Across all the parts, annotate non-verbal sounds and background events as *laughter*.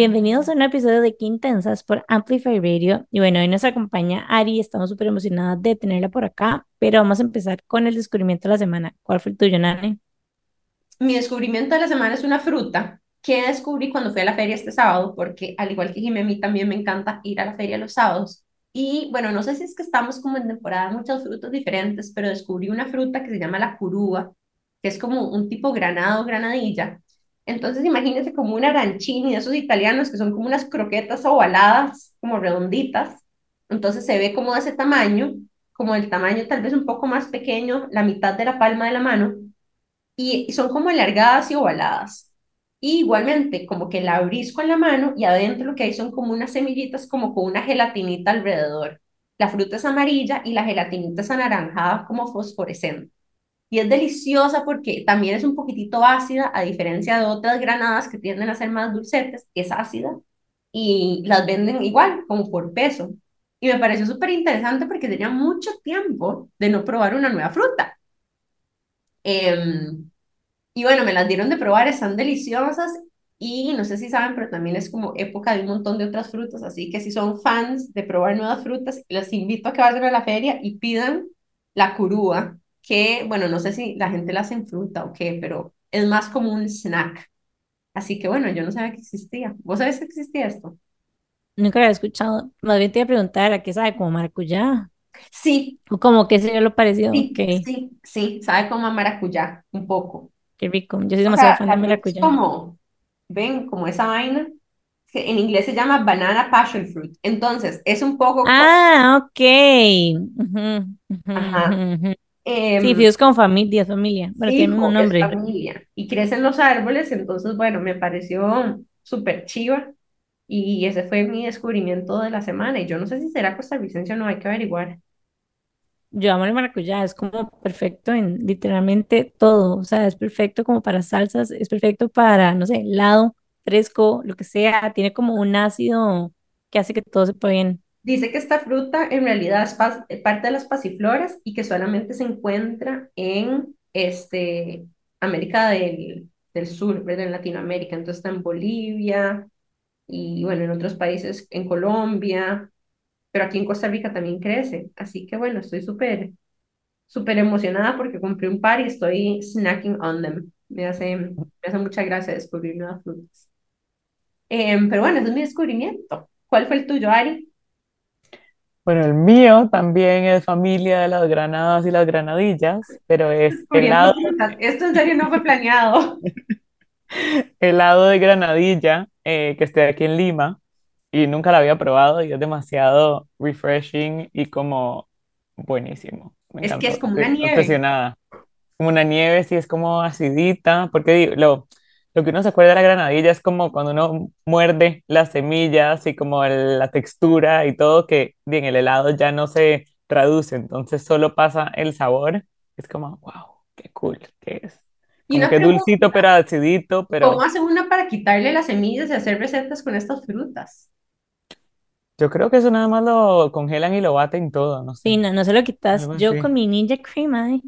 Bienvenidos a un episodio de Quintensas por Amplify Radio. Y bueno, hoy nos acompaña Ari, estamos súper emocionadas de tenerla por acá, pero vamos a empezar con el descubrimiento de la semana. ¿Cuál fue el tuyo, Nani? Mi descubrimiento de la semana es una fruta que descubrí cuando fui a la feria este sábado, porque al igual que Jimmy, a mí también me encanta ir a la feria los sábados. Y bueno, no sé si es que estamos como en temporada de muchas frutas diferentes, pero descubrí una fruta que se llama la curúa, que es como un tipo granado, granadilla, entonces imagínense como un arancini esos italianos que son como unas croquetas ovaladas, como redonditas. Entonces se ve como de ese tamaño, como el tamaño tal vez un poco más pequeño, la mitad de la palma de la mano, y, son como alargadas y ovaladas. Igualmente, como que la abrís con la mano y adentro lo que hay son como unas semillitas, como con una gelatinita alrededor. La fruta es amarilla y la gelatinita es anaranjada, como fosforescente y es deliciosa porque también es un poquitito ácida, a diferencia de otras granadas que tienden a ser más dulcetes, es ácida y las venden igual, como por peso. Y me pareció súper interesante porque tenía mucho tiempo de no probar una nueva fruta. Em, y bueno, me las dieron de probar, están deliciosas y no sé si saben, pero también es como época de un montón de otras frutas, así que si son fans de probar nuevas frutas, les invito a que vayan a la feria y pidan la curúa, que, bueno, no sé si la gente la hace en fruta o qué, pero es más como un snack. Así que bueno, yo no sabía que existía. ¿Vos sabés que existía esto? Nunca lo había escuchado. Más bien te iba a preguntar, ¿a qué sabe? ¿Como maracuyá? Sí. ¿O como qué sería lo parecido? Sí, sí, sí, sabe como a maracuyá, un poco. Qué rico. Yo soy demasiado fan de maracuyá. como, ven, como esa vaina, que en inglés se llama banana passion fruit. Entonces, es un poco... Ah, ok. Ajá sí, em, Dios con familia, familia, pero tiene un nombre. familia. Y crecen los árboles, entonces, bueno, me pareció súper chiva. Y ese fue mi descubrimiento de la semana. Y yo no sé si será costarricense o no, hay que averiguar. Yo amo el maracuyá, es como perfecto en literalmente todo. O sea, es perfecto como para salsas, es perfecto para, no sé, helado, fresco, lo que sea. Tiene como un ácido que hace que todo se pueda bien. Dice que esta fruta en realidad es eh, parte de las pasifloras y que solamente se encuentra en este, América del, del Sur, ¿verdad? En Latinoamérica. Entonces está en Bolivia y bueno, en otros países, en Colombia, pero aquí en Costa Rica también crece. Así que bueno, estoy súper, súper emocionada porque compré un par y estoy snacking on them. Me hace, me hace mucha gracia descubrir nuevas frutas. Em, pero bueno, ese es mi descubrimiento. ¿Cuál fue el tuyo, Ari? Bueno, el mío también es familia de las granadas y las granadillas, pero es helado. Esto en serio no fue planeado. *laughs* helado de granadilla eh, que esté aquí en Lima y nunca lo había probado y es demasiado refreshing y como buenísimo. es que es como una nieve. Obsesionada. Como una nieve, sí, es como acidita, porque lo, lo que uno se acuerda de la granadilla es como cuando uno muerde las semillas y como la textura y todo, que bien, el helado ya no se traduce, entonces solo pasa el sabor. Es como, wow, qué cool que es. Como que dulcito, pero acidito, pero... ¿Cómo hacen una para quitarle las semillas y hacer recetas con estas frutas? Yo creo que eso nada más lo congelan y lo baten todo, no sé. Sí, no, no se lo quitas. Yo con mi Ninja Cream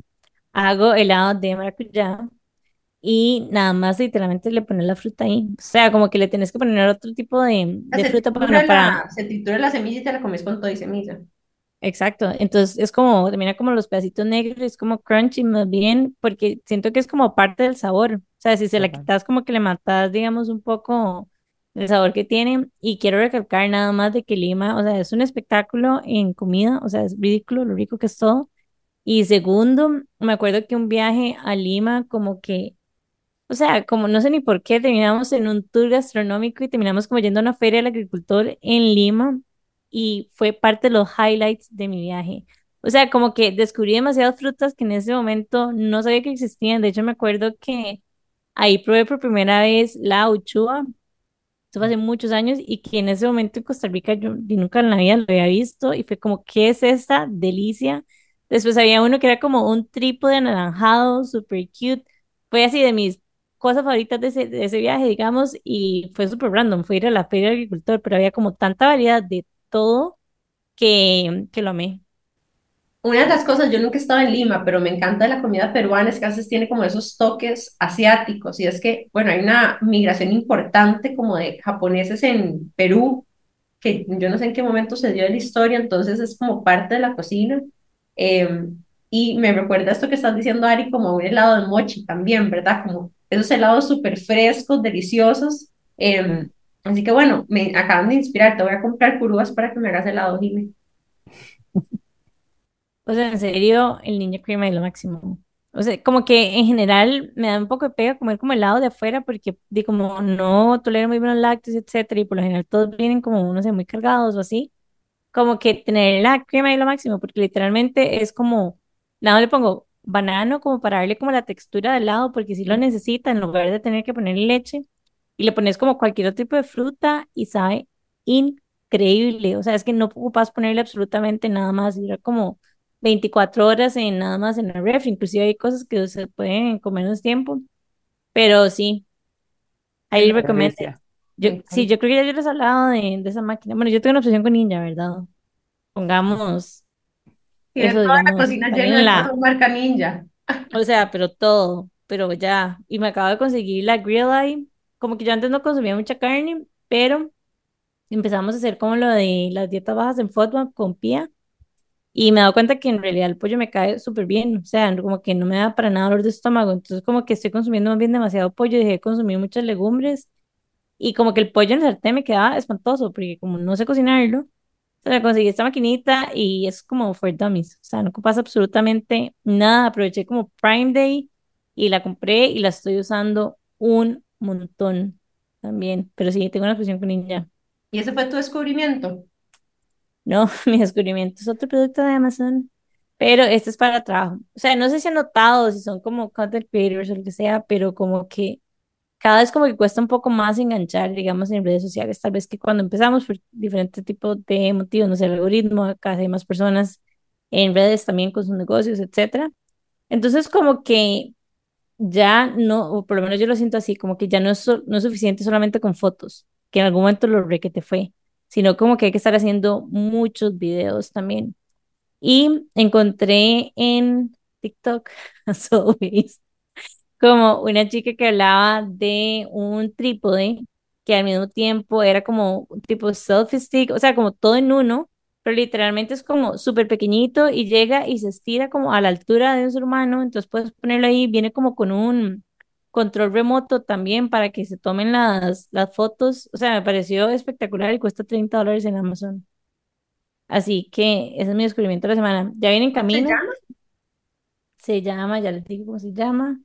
hago helado de maracuyá y nada más literalmente le pones la fruta ahí. O sea, como que le tienes que poner otro tipo de, de fruta para, para... Se tritura la semilla y te la comes con todo y semilla. Exacto, entonces es como, termina como los pedacitos negros, es como crunchy más bien, porque siento que es como parte del sabor. O sea, si se la quitas como que le matas, digamos, un poco el sabor que tiene. Y quiero recalcar nada más de que Lima, o sea, es un espectáculo en comida, o sea, es ridículo lo rico que es todo. Y segundo, me acuerdo que un viaje a Lima como que o sea, como no sé ni por qué, terminamos en un tour gastronómico y terminamos como yendo a una feria del agricultor en Lima y fue parte de los highlights de mi viaje. O sea, como que descubrí demasiadas frutas que en ese momento no sabía que existían. De hecho, me acuerdo que ahí probé por primera vez la uchuva. Eso fue hace muchos años y que en ese momento en Costa Rica yo, nunca en la vida lo había visto y fue como, ¿qué es esta delicia? Después había uno que era como un trípode anaranjado, super cute. Fue así de mis cosas favoritas de ese, de ese viaje, digamos, y fue súper random, fue ir a la feria del agricultor, pero había como tanta variedad de todo que, que lo amé. Una de las cosas, yo nunca he estado en Lima, pero me encanta de la comida peruana es que a veces tiene como esos toques asiáticos. Y es que, bueno, hay una migración importante como de japoneses en Perú, que yo no sé en qué momento se dio en la historia, entonces es como parte de la cocina. Eh, y me recuerda esto que estás diciendo, Ari, como un helado de mochi también, ¿verdad? Como esos helados súper frescos, deliciosos. Eh, así que bueno, me acaban de inspirar, te voy a comprar curúas para que me hagas helado, Jimmy. *laughs* O sea, en serio, el Ninja Cream es lo máximo. O sea, como que en general me da un poco de pega comer como helado de afuera porque de como no tolero muy bien los lácteos, etcétera, y por lo general todos vienen como, no sé, muy cargados o así. Como que tener la crema es lo máximo porque literalmente es como, nada, le pongo banano como para darle como la textura del helado porque si lo necesita en lugar de tener que ponerle leche y le pones como cualquier otro tipo de fruta y sabe increíble. O sea, es que no ocupas ponerle absolutamente nada más, dura como 24 horas en nada más en la ref, inclusive hay cosas que se pueden comer menos tiempo, pero sí, ahí loco, recomiendo. Yo, sí, yo creo que ya yo les he hablado de, de esa máquina. Bueno, yo tengo una obsesión con Ninja, ¿verdad? Pongamos Tiene eso, toda la cocina llena en de la, marca Ninja. o sea, pero todo, pero ya, y me acabo de conseguir la Grill Eye, como que yo antes no consumía mucha carne, pero empezamos a hacer como lo de las dietas bajas en FODMAP con Pia, y me he dado cuenta que en realidad el pollo me cae súper bien, o sea, como que no me da para nada dolor de estómago, entonces como que estoy consumiendo más bien demasiado pollo, dejé de consumir muchas legumbres, y como que el pollo en el sartén me quedaba espantoso, porque como no sé cocinarlo, me conseguí esta maquinita y es como for dummies. O sea, no ocupas absolutamente nada. Aproveché como Prime Day y la compré y la estoy usando un montón también. Pero sí, tengo una fusión con Ninja. Y ese fue tu descubrimiento. No, *laughs* mi descubrimiento es otro producto de Amazon. Pero este es para trabajo. O sea, no sé si han notado, si son como content creators o lo que sea, pero como que cada vez como que cuesta un poco más enganchar, digamos, en redes sociales, tal vez que cuando empezamos por diferentes tipos de motivos, no sé, el algoritmo, cada vez hay más personas en redes también con sus negocios, etcétera. Entonces, como que ya no, o por lo menos yo lo siento así, como que ya no es, no es suficiente solamente con fotos, que en algún momento lo re que te fue, sino como que hay que estar haciendo muchos videos también. Y encontré en TikTok, *laughs* as always, como una chica que hablaba de un trípode que al mismo tiempo era como un tipo selfie stick, o sea, como todo en uno, pero literalmente es como súper pequeñito y llega y se estira como a la altura de un ser humano, entonces puedes ponerlo ahí, viene como con un control remoto también para que se tomen las, las fotos, o sea, me pareció espectacular y cuesta 30 dólares en Amazon. Así que ese es mi descubrimiento de la semana. Ya viene en ¿Cómo se camino. llama? Se llama, ya les digo cómo se llama.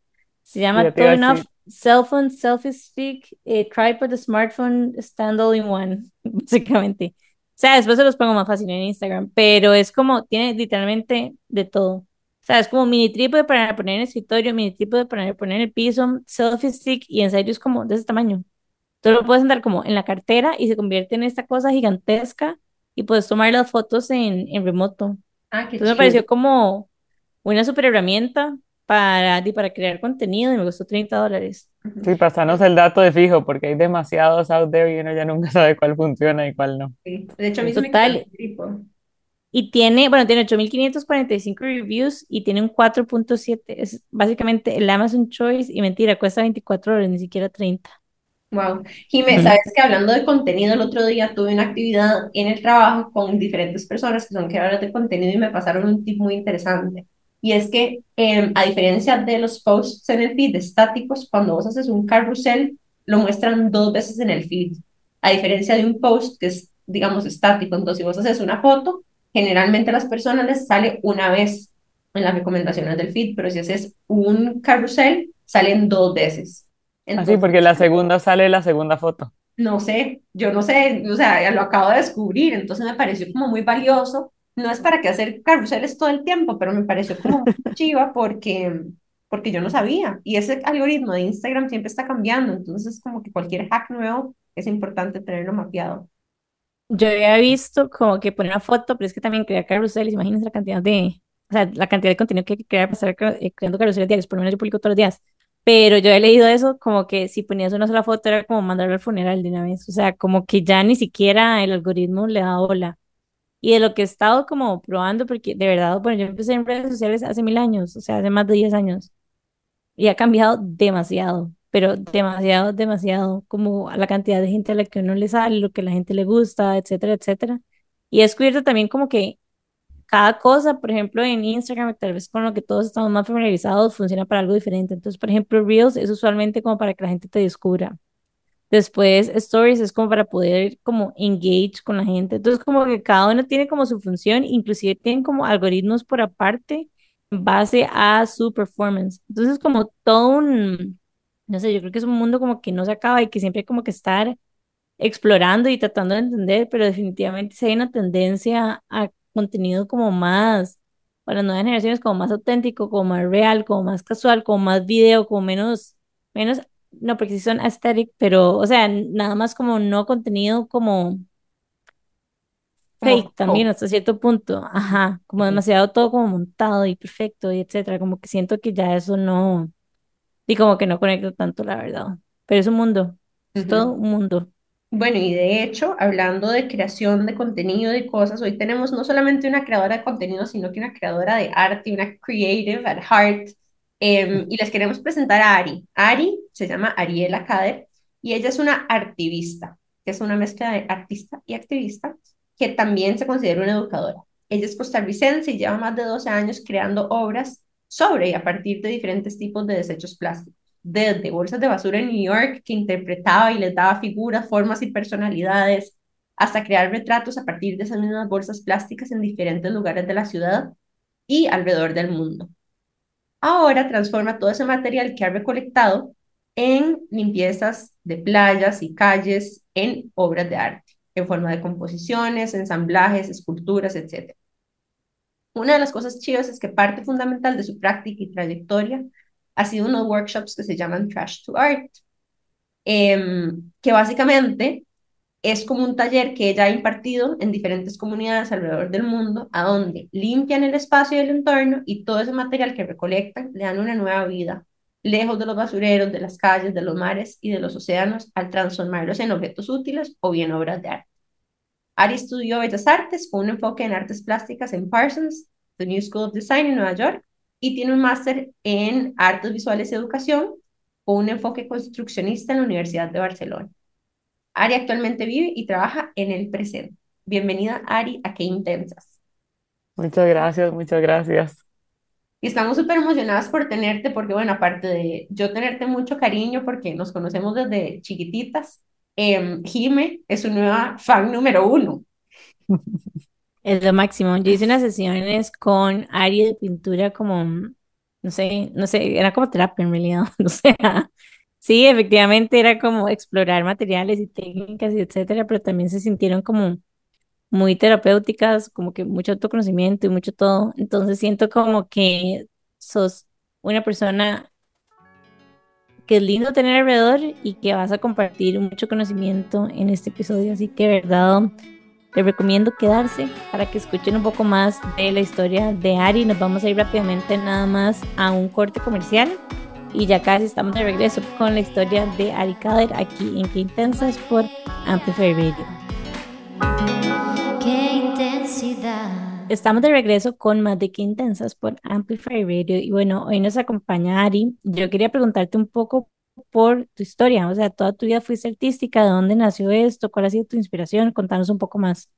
Se llama Turn Off Cell Phone Selfie Stick eh, Tripod Smartphone Stand All in One, *laughs* básicamente. O sea, después se los pongo más fácil en Instagram, pero es como, tiene literalmente de todo. O sea, es como mini trípode para poner en el escritorio, mini trípode para poner en el piso, selfie stick, y en serio es como de ese tamaño. Tú lo puedes andar como en la cartera y se convierte en esta cosa gigantesca y puedes tomar las fotos en, en remoto. Ah, qué Entonces me chido. pareció como una super herramienta para, para crear contenido y me costó 30 dólares. Sí, pasanos el dato de fijo, porque hay demasiados out there y uno ya nunca *laughs* sabe cuál funciona y cuál no. Sí. De hecho, a mí me Total. trípode. Y tiene, bueno, tiene 8.545 reviews y tiene un 4.7. Es básicamente el Amazon Choice y mentira, cuesta 24 dólares, ni siquiera 30. Wow. Jimé, sabes que hablando de contenido, el otro día tuve una actividad en el trabajo con diferentes personas que son creadoras de contenido y me pasaron un tip muy interesante. Y es que, em, a diferencia de los posts en el feed estáticos, cuando vos haces un carrusel, lo muestran dos veces en el feed. A diferencia de un post que es, digamos, estático. Entonces, si vos haces una foto, generalmente a las personas les sale una vez en las recomendaciones del feed, pero si haces un carrusel, salen dos veces. Así, Entonces, porque la segunda sale la segunda foto. no sé, yo no sé, o sea, lo acabo de descubrir, entonces me pareció como muy valioso. No es para que hacer carruseles todo el tiempo, pero me pareció como *laughs* chiva porque, porque yo no sabía. Y ese algoritmo de Instagram siempre está cambiando, entonces como que cualquier hack nuevo es importante tenerlo mapeado. Yo había visto como que poner una foto, pero es que también crear carruseles, imagínense la cantidad de, o sea, la cantidad de contenido que hay que crear para estar cre- eh, creando carruseles diarios, por lo menos yo publico todos los días. Pero yo he leído eso como que si ponías una sola foto era como mandarlo al funeral de una vez, o sea, como que ya ni siquiera el algoritmo le da bola. Y de lo que he estado como probando, porque de verdad, bueno, yo empecé en redes sociales hace mil años, o sea, hace más de 10 años, y ha cambiado demasiado, pero demasiado, demasiado, como la cantidad de gente a la que uno le sale, lo que la gente le gusta, etcétera, etcétera. Y he descubierto también como que cada cosa, por ejemplo, en Instagram, tal vez con lo que todos estamos más familiarizados, funciona para algo diferente. Entonces, por ejemplo, Reels es usualmente como para que la gente te descubra. Después, Stories es como para poder como engage con la gente. Entonces, como que cada uno tiene como su función, inclusive tienen como algoritmos por aparte en base a su performance. Entonces, como todo un, no sé, yo creo que es un mundo como que no se acaba y que siempre hay como que estar explorando y tratando de entender, pero definitivamente si hay una tendencia a contenido como más, para nuevas generaciones, como más auténtico, como más real, como más casual, como más video, como menos, menos, no, porque sí son aesthetic, pero, o sea, nada más como no contenido como Como, fake también oh, hasta cierto punto, ajá, como demasiado todo como montado y perfecto y etcétera, como que siento que ya eso no, y como que no conecta tanto, la verdad, pero es un mundo, es todo ujú. un mundo. Bueno, y de hecho, hablando de creación de contenido y cosas, hoy tenemos no solamente una creadora de contenido, sino que una creadora de arte, una creative at heart. Em, y les queremos presentar a Ari. Ari se llama Ariela Kader y ella es una activista, que es una mezcla de artista y activista, que también se considera una educadora. Ella es costarricense y lleva más de 12 años creando obras sobre y a partir de diferentes tipos de desechos plásticos desde bolsas de basura en New York que interpretaba y les daba figuras, formas y personalidades, hasta crear retratos a partir de esas mismas bolsas plásticas en diferentes lugares de la ciudad y alrededor del mundo. Ahora transforma todo ese material que ha recolectado en limpiezas de playas y calles, en obras de arte, en forma de composiciones, ensamblajes, esculturas, etc. Una de las cosas chivas es que parte fundamental de su práctica y trayectoria ha sido unos workshops que se llaman Trash to Art, em, que básicamente es como un taller que ella ha impartido en diferentes comunidades alrededor del mundo, a donde limpian el espacio y el entorno y todo ese material que recolectan le dan una nueva vida, lejos de los basureros, de las calles, de los mares y de los océanos, al transformarlos en objetos útiles o bien obras de arte. Ari estudió Bellas Artes con un enfoque en artes plásticas en Parsons, The New School of Design en Nueva York, y tiene un máster en artes visuales y educación con un enfoque construccionista en la Universidad de Barcelona. Ari actualmente vive y trabaja en el presente. Bienvenida, Ari, a Qué Intensas. Muchas gracias, muchas gracias. Y estamos súper emocionadas por tenerte, porque bueno, aparte de yo tenerte mucho cariño, porque nos conocemos desde chiquititas, eh, Jime es su nueva fan número uno. *laughs* Es lo máximo. Yo hice unas sesiones con Ari de pintura como, no sé, no sé, era como terapia en realidad. *laughs* O sea, sí, efectivamente era como explorar materiales y técnicas y etcétera, pero también se sintieron como muy terapéuticas, como que mucho autoconocimiento y mucho todo. Entonces siento como que sos una persona que es lindo tener alrededor y que vas a compartir mucho conocimiento en este episodio. Así que, verdad, les recomiendo quedarse para que escuchen un poco más de la historia de Ari. Nos vamos a ir rápidamente nada más a un corte comercial y ya casi estamos de regreso con la historia de Ari Kader aquí en Qué Intensas por Amplify Radio. Qué intensidad. Estamos de regreso con más de Qué Intensas por Amplify Radio y bueno, hoy nos acompaña Ari. Yo quería preguntarte un poco por tu historia, o sea, toda tu vida fuiste artística, ¿de dónde nació esto? ¿Cuál ha sido tu inspiración? Contanos un poco más.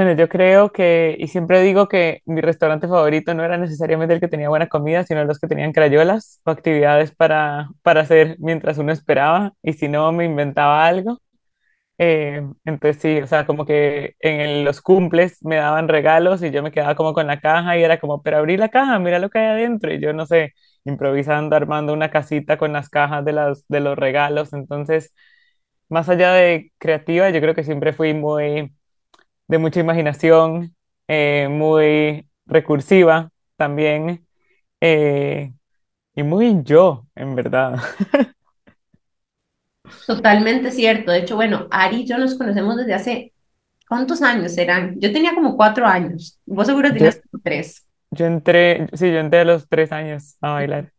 Bueno, yo creo que, y siempre digo que mi restaurante favorito no era necesariamente el que tenía buena comida, sino los que tenían crayolas o actividades para, para hacer mientras uno esperaba, y si no, me inventaba algo. Eh, entonces sí, o sea, como que en el- los cumples me daban regalos y yo me quedaba como con la caja y era como, pero abrí la caja, mira lo que hay adentro. Y yo no sé, improvisando, armando una casita con las cajas de, las, de los regalos. Entonces, más allá de creativa, yo creo que siempre fui muy de mucha imaginación, eh, muy recursiva también eh, y muy yo, en verdad. Totalmente cierto. De hecho, bueno, Ari y yo nos conocemos desde hace, ¿cuántos años serán? Yo tenía como cuatro años. Vos seguro Yo, tenías como tres. yo entré, sí, yo entré a los tres años a bailar.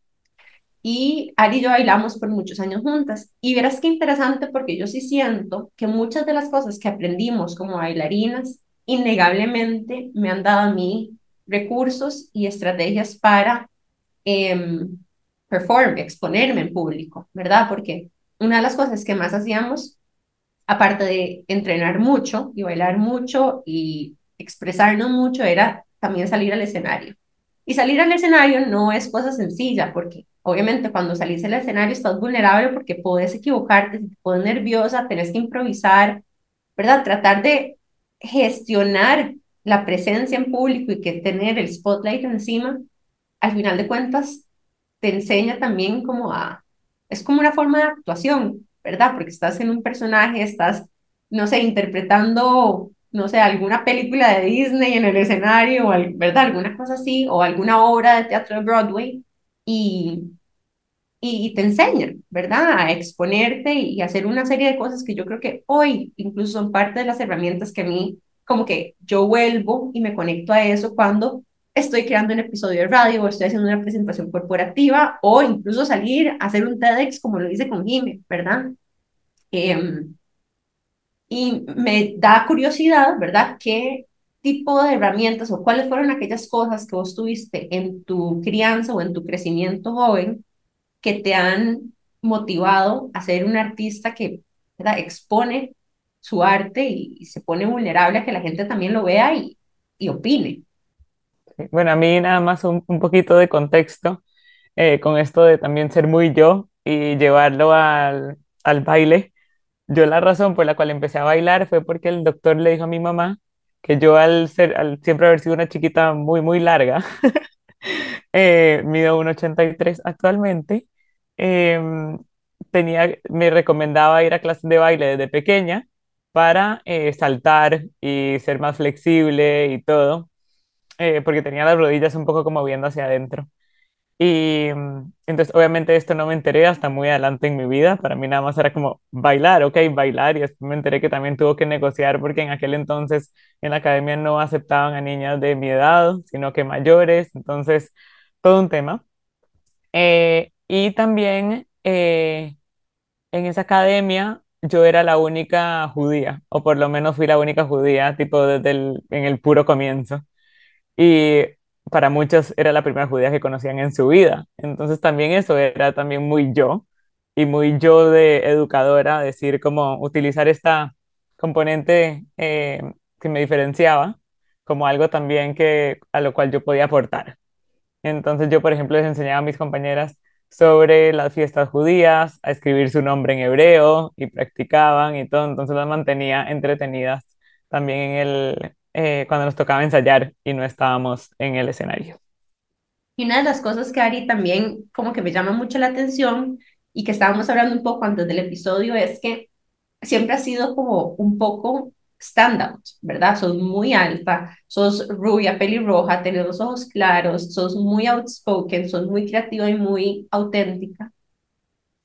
Y Ari y yo bailamos por muchos años juntas. Y verás qué interesante porque yo sí siento que muchas de las cosas que aprendimos como bailarinas innegablemente me han dado a mí recursos y estrategias para eh, perform, exponerme en público, ¿verdad? Porque una de las cosas que más hacíamos, aparte de entrenar mucho y bailar mucho y expresarnos mucho, era también salir al escenario. Y salir al escenario no es cosa sencilla, porque obviamente cuando salís al escenario estás vulnerable porque puedes equivocarte, te pones nerviosa, tenés que improvisar, ¿verdad? Tratar de gestionar la presencia en público y que tener el spotlight encima, al final de cuentas, te enseña también como a, es como una forma de actuación, ¿verdad? Porque estás en un personaje, estás, no sé, interpretando, no sé, alguna película de Disney en el escenario, o, ¿verdad? Alguna cosa así, o alguna obra de teatro de Broadway, y, y te enseña, ¿verdad? A exponerte y hacer una serie de cosas que yo creo que hoy incluso son parte de las herramientas que a mí, como que yo vuelvo y me conecto a eso cuando estoy creando un episodio de radio o estoy haciendo una presentación corporativa o incluso salir a hacer un TEDx como lo hice con Jimmy, ¿verdad? Eh, y me da curiosidad, ¿verdad? ¿Qué tipo de herramientas o cuáles fueron aquellas cosas que vos tuviste en tu crianza o en tu crecimiento joven que te han motivado a ser un artista que ¿verdad? expone su arte y, se pone vulnerable a que la gente también lo vea y, y opine? Bueno, a mí nada más un, un poquito de contexto eh, con esto de también ser muy yo y llevarlo al, al baile. Yo la razón por la cual empecé a bailar fue porque el doctor le dijo a mi mamá que yo al, ser, al siempre haber sido una chiquita muy, muy larga, *laughs* eh, mido 1,83 actualmente, eh, tenía, me recomendaba ir a clases de baile desde pequeña para eh, saltar y ser más flexible y todo eh, porque tenía las rodillas un poco como viendo hacia adentro. Y entonces, obviamente, esto no me enteré hasta muy adelante en mi vida. Para mí nada más era como bailar, ok, bailar. Y después me enteré que también tuvo que negociar porque en aquel entonces en la academia no aceptaban a niñas de mi edad, sino que mayores. Entonces, todo un tema. Eh, y también eh, en esa academia yo era la única judía, o por lo menos fui la única judía, tipo desde el, en el puro comienzo y para muchos era la primera judía que conocían en su vida. Entonces también eso era también muy yo y muy yo de educadora, decir cómo utilizar esta componente eh, que me diferenciaba como algo también que a lo cual yo podía aportar. Entonces yo, por ejemplo, les enseñaba a mis compañeras sobre las fiestas judías, a escribir su nombre en hebreo y practicaban y todo, entonces las mantenía entretenidas también en el, eh, cuando nos tocaba ensayar y no estábamos en el escenario. Y una de las cosas que Ari también como que me llama mucho la atención y que estábamos hablando un poco antes del episodio es que siempre ha sido como un poco standout, ¿verdad? Sos muy alta, sos rubia, pelirroja, tenés los ojos claros, sos muy outspoken, sos muy creativa y muy auténtica.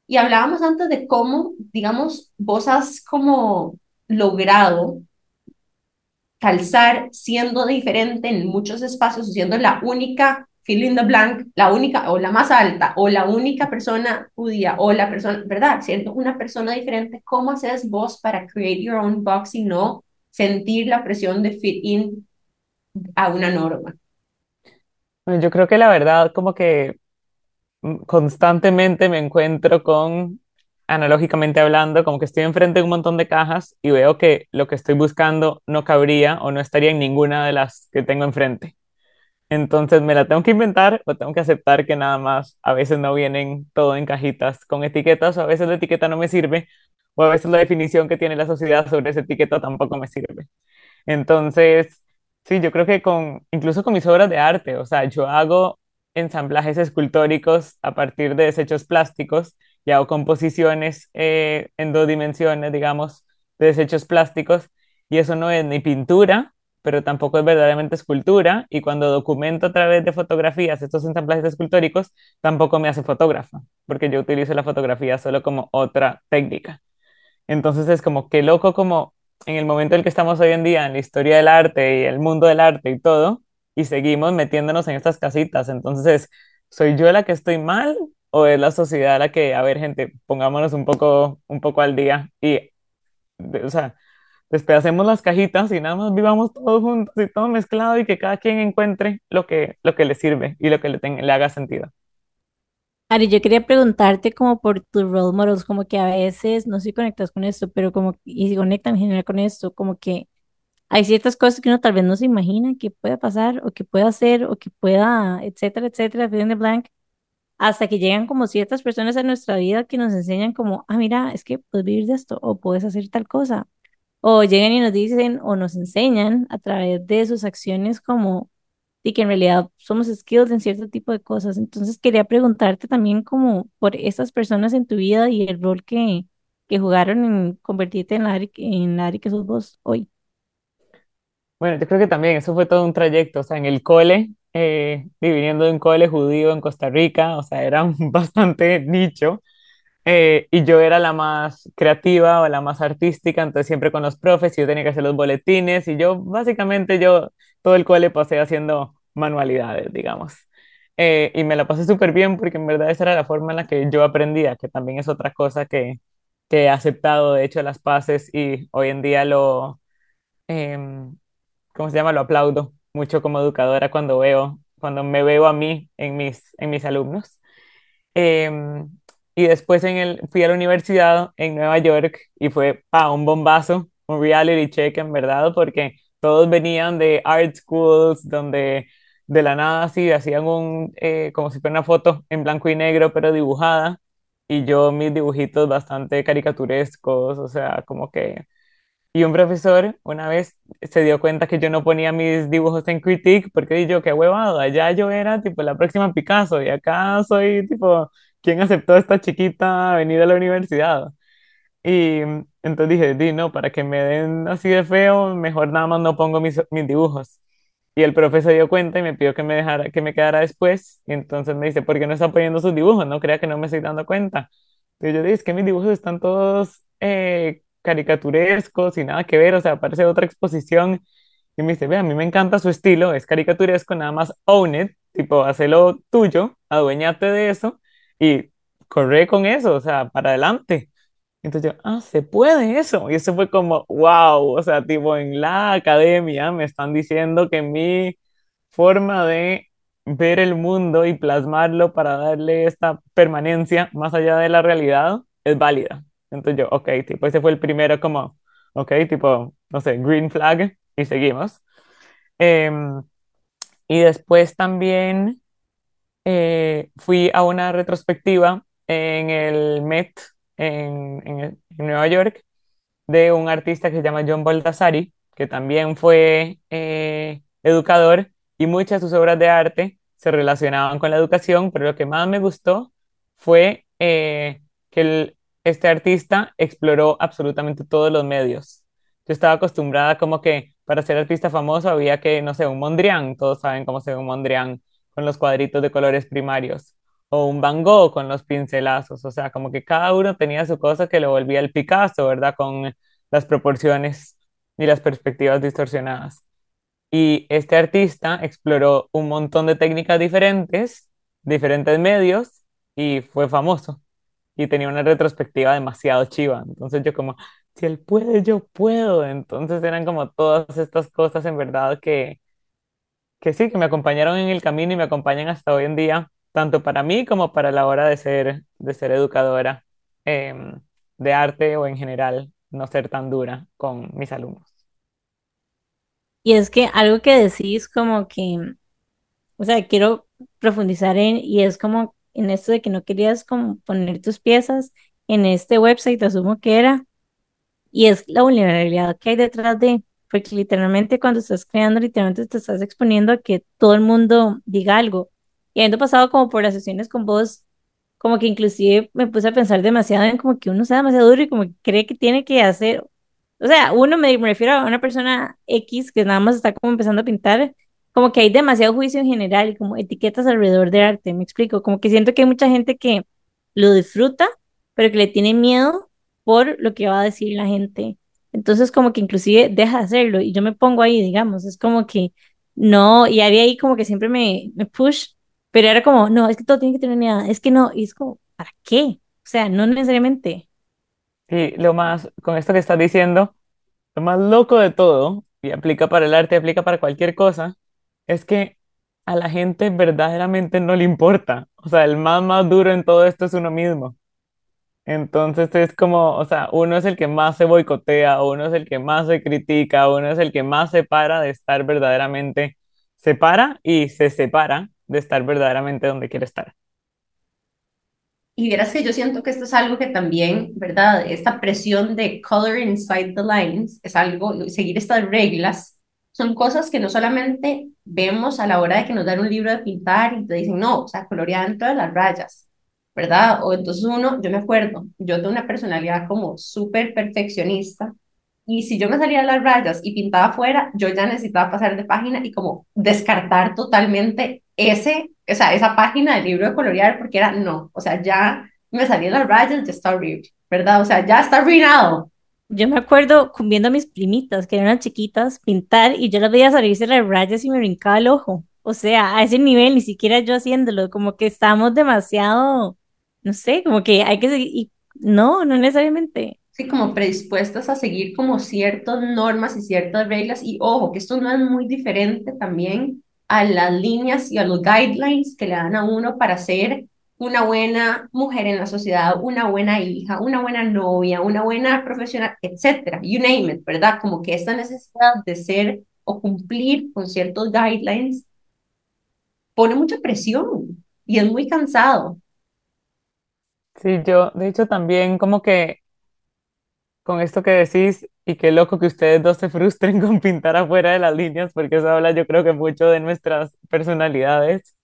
Y hablábamos antes de cómo, digamos, vos has como logrado calzar siendo diferente en muchos espacios, siendo la única fill in the blank, la única o la más alta o la única persona judía o la persona, ¿verdad? Siendo una persona diferente, ¿cómo haces vos para create your own box y no sentir la presión de fit in a una norma? Yo creo que la verdad como que constantemente me encuentro con analógicamente hablando, como que estoy enfrente de un montón de cajas y veo que lo que estoy buscando no cabría o no estaría en ninguna de las que tengo enfrente. Entonces me la tengo que inventar o tengo que aceptar que nada más a veces no vienen todo en cajitas con etiquetas o a veces la etiqueta no me sirve o a veces la definición que tiene la sociedad sobre esa etiqueta tampoco me sirve. Entonces, sí, yo creo que con, incluso con mis obras de arte, o sea, yo hago ensamblajes escultóricos a partir de desechos plásticos y hago composiciones eh, en dos dimensiones, digamos, de desechos plásticos, y eso no es ni pintura, pero tampoco es verdaderamente escultura, y cuando documento a través de fotografías estos ensamblajes escultóricos, tampoco me hace fotógrafa, porque yo utilizo la fotografía solo como otra técnica. Entonces es como que loco como en el momento en el que estamos hoy en día, en la historia del arte y el mundo del arte y todo, y seguimos metiéndonos en estas casitas. Entonces, ¿soy yo la que estoy mal o es la sociedad la que, a ver, gente, pongámonos un poco, un poco al día y, o sea, despedacemos las cajitas y nada más vivamos todos juntos y todo mezclado y que cada quien encuentre lo que, lo que le sirve y lo que le, le haga sentido. Ari, yo quería preguntarte como por tus role models, como que a veces, no sé si conectas con esto, pero como, y si conectan en general con esto, como que hay ciertas cosas que uno tal vez no se imagina que pueda pasar o que pueda hacer o que pueda, etcétera, etcétera, fill in the blank, hasta que llegan como ciertas personas a nuestra vida que nos enseñan como, ah, mira, es que puedes vivir de esto o puedes hacer tal cosa. O llegan y nos dicen o nos enseñan a través de sus acciones como y que en realidad somos skilled en cierto tipo de cosas. Entonces quería preguntarte también como por estas personas en tu vida y el rol que, que jugaron en convertirte en la, en la que sos vos hoy. Bueno, yo creo que también eso fue todo un trayecto, o sea, en el cole, eh, viniendo de un cole judío en Costa Rica, o sea, era *laughs* bastante nicho, eh, y yo era la más creativa o la más artística, entonces siempre con los profes, yo tenía que hacer los boletines, y yo básicamente yo todo el cole pasé haciendo manualidades, digamos. Eh, y me la pasé súper bien porque en verdad esa era la forma en la que yo aprendía, que también es otra cosa que, que he aceptado, de hecho, las paces y hoy en día lo, eh, ¿cómo se llama? Lo aplaudo mucho como educadora cuando veo, cuando me veo a mí en mis, en mis alumnos. Em, y después en el, fui a la universidad en Nueva York y fue pa, un bombazo, un reality check en verdad, porque todos venían de art schools donde de la nada así hacían un, eh, como si fuera una foto en blanco y negro, pero dibujada, y yo mis dibujitos bastante caricaturescos, o sea, como que y un profesor una vez se dio cuenta que yo no ponía mis dibujos en Critique porque yo, qué huevado, allá yo era tipo la próxima Picasso y acá soy tipo, ¿quién aceptó a esta chiquita venir a la universidad? Y entonces dije, di, no, para que me den así de feo, mejor nada más no pongo mis, mis dibujos. Y el profesor se dio cuenta y me pidió que me dejara, que me quedara después. Y entonces me dice, ¿por qué no está poniendo sus dibujos? No crea que no me estoy dando cuenta. Y yo dije, es que mis dibujos están todos eh, caricaturescos y nada que ver, o sea, parece otra exposición. Y me dice, ve, a mí me encanta su estilo, es caricaturesco, nada más own it, tipo, hazlo tuyo, adueñate de eso y corre con eso, o sea, para adelante. Entonces yo, ah, se puede eso. Y eso fue como, wow, o sea, tipo, en la academia me están diciendo que mi forma de ver el mundo y plasmarlo para darle esta permanencia más allá de la realidad es válida. Entonces yo, ok, tipo, ese fue el primero como, ok, tipo, no sé, green flag y seguimos. Em, y después también eh, fui a una retrospectiva en el Met en, en, Nueva York de un artista que se llama John Baldassari, que también fue eh, educador y muchas de sus obras de arte se relacionaban con la educación, pero lo que más me gustó fue eh, que el, este artista exploró absolutamente todos los medios. Yo estaba acostumbrada como que para ser artista famoso había que, no sé, un Mondrian, todos saben cómo se ve un Mondrian con los cuadritos de colores primarios, o un Van Gogh con los pincelazos, o sea, como que cada uno tenía su cosa que lo volvía el Picasso, ¿verdad? Con las proporciones y las perspectivas distorsionadas. Y este artista exploró un montón de técnicas diferentes, diferentes medios, y fue famoso y tenía una retrospectiva demasiado chiva. Entonces yo como, si él puede, yo puedo. Entonces eran como todas estas cosas en verdad que, que sí, que me acompañaron en el camino y me acompañan hasta hoy en día, tanto para mí como para la hora de ser, de ser educadora em, de arte o en general, no ser tan dura con mis alumnos. Y es que algo que decís como que, o sea, quiero profundizar en, y es como en esto de que no querías como poner tus piezas en este website, asumo que era, y es la vulnerabilidad que hay detrás de, porque literalmente cuando estás creando, literalmente te estás exponiendo a que todo el mundo diga algo. Y habiendo pasado como por las sesiones con vos, como que inclusive me puse a pensar demasiado en como que uno sea demasiado duro y como que cree que tiene que hacer, o sea, uno me, me refiero a una persona X que nada más está como empezando a pintar como que hay demasiado juicio en general y como etiquetas alrededor del arte, me explico, como que siento que hay mucha gente que lo disfruta, pero que le tiene miedo por lo que va a decir la gente. Entonces como que inclusive deja de hacerlo y yo me pongo ahí, digamos, es como que no, y había ahí como que siempre me, me push, pero era como, no, es que todo tiene que tener miedo, es que no, y es como, ¿para qué? O sea, no necesariamente. Sí, lo más, con esto que estás diciendo, lo más loco de todo, y aplica para el arte, aplica para cualquier cosa, es que a la gente verdaderamente no le importa. O sea, el más más duro en todo esto es uno mismo. Entonces es como, o sea, uno es el que más se boicotea, uno es el que más se critica, uno es el que más se para de estar verdaderamente, se para y se separa de estar verdaderamente donde quiere estar. Y verás que yo siento que esto es algo que también, ¿verdad? Esta presión de color inside the lines es algo, seguir estas reglas, son cosas que no solamente vemos a la hora de que nos dan un libro de pintar y te dicen, no, o sea, colorea dentro de las rayas, ¿verdad? O entonces uno, yo me acuerdo, yo tengo una personalidad como súper perfeccionista y si yo me salía de las rayas y pintaba afuera, yo ya necesitaba pasar de página y como descartar totalmente ese, o sea, esa página del libro de colorear porque era no, o sea, ya me salía de las rayas, ya está horrible, ¿verdad? O sea, ya está arruinado. Yo me acuerdo viendo a mis primitas, que eran chiquitas, pintar y yo las veía salirse las rayas y me brincaba el ojo. O sea, a ese nivel, ni siquiera yo haciéndolo, como que estamos demasiado, no sé, como que hay que seguir, y no, no necesariamente. Sí, como predispuestas a seguir como ciertas normas y ciertas reglas. Y ojo, que esto no es muy diferente también a las líneas y a los guidelines que le dan a uno para ser una buena mujer en la sociedad, una buena hija, una buena novia, una buena profesional, etcétera, you name it, ¿verdad? Como que esta necesidad de ser o cumplir con ciertos guidelines pone mucha presión y es muy cansado. Sí, yo, de hecho, también como que con esto que decís, y qué loco que ustedes dos se frustren *laughs* con pintar afuera de las líneas, porque eso habla yo creo que mucho de nuestras personalidades.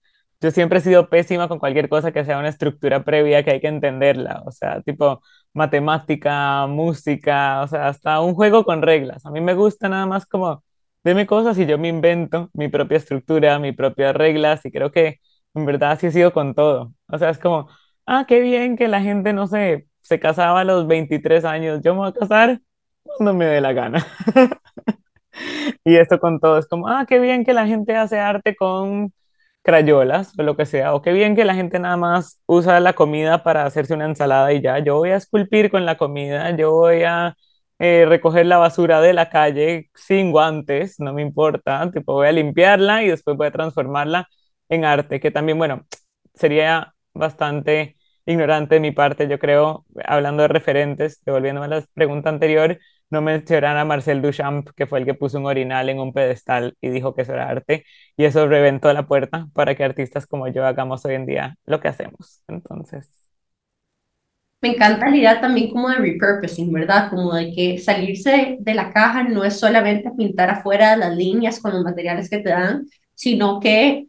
Yo siempre he sido pésima con cualquier cosa que sea una estructura previa que hay que entenderla, o sea, tipo matemática, música, o sea, hasta un juego con reglas. A mí me gusta nada más como, deme cosas y yo me invento mi propia estructura, mis propias reglas, y creo que en verdad así he sido con todo. O sea, es como, ah, qué bien que la gente, no sé, se casaba a los 23 años, yo me voy a casar cuando me dé la gana. *laughs* Y esto con todo es como, ah, qué bien que la gente hace arte con crayolas o lo que sea, o qué bien que la gente nada más usa la comida para hacerse una ensalada y ya, yo voy a esculpir con la comida, yo voy a eh, recoger la basura de la calle sin guantes, no me importa, tipo voy a limpiarla y después voy a transformarla en arte, que también, bueno, sería bastante ignorante de mi parte, yo creo, hablando de referentes, devolviéndome a la pregunta anterior, no mencionar a Marcel Duchamp, que fue el que puso un orinal en un pedestal y dijo que eso era arte, y eso reventó la puerta para que artistas como yo hagamos hoy en día lo que hacemos. Entonces... Me encanta la idea también como de repurposing, ¿verdad? Como de que salirse de la caja no es solamente pintar afuera las líneas con los materiales que te dan, sino que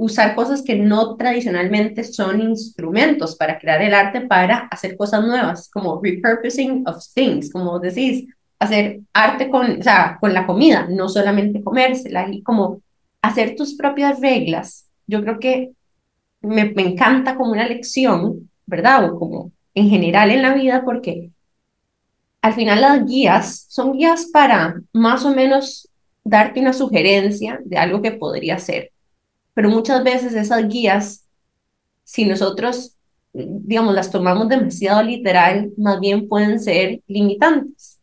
usar cosas que no tradicionalmente son instrumentos para crear el arte, para hacer cosas nuevas, como repurposing of things, como decís, hacer arte con, o sea, con la comida, no solamente comérsela, y como hacer tus propias reglas. Yo creo que me, me encanta como una lección, ¿verdad? O como en general en la vida, porque al final las guías son guías para más o menos darte una sugerencia de algo que podría ser pero muchas veces esas guías, si nosotros, digamos, las tomamos demasiado literal, más bien pueden ser limitantes,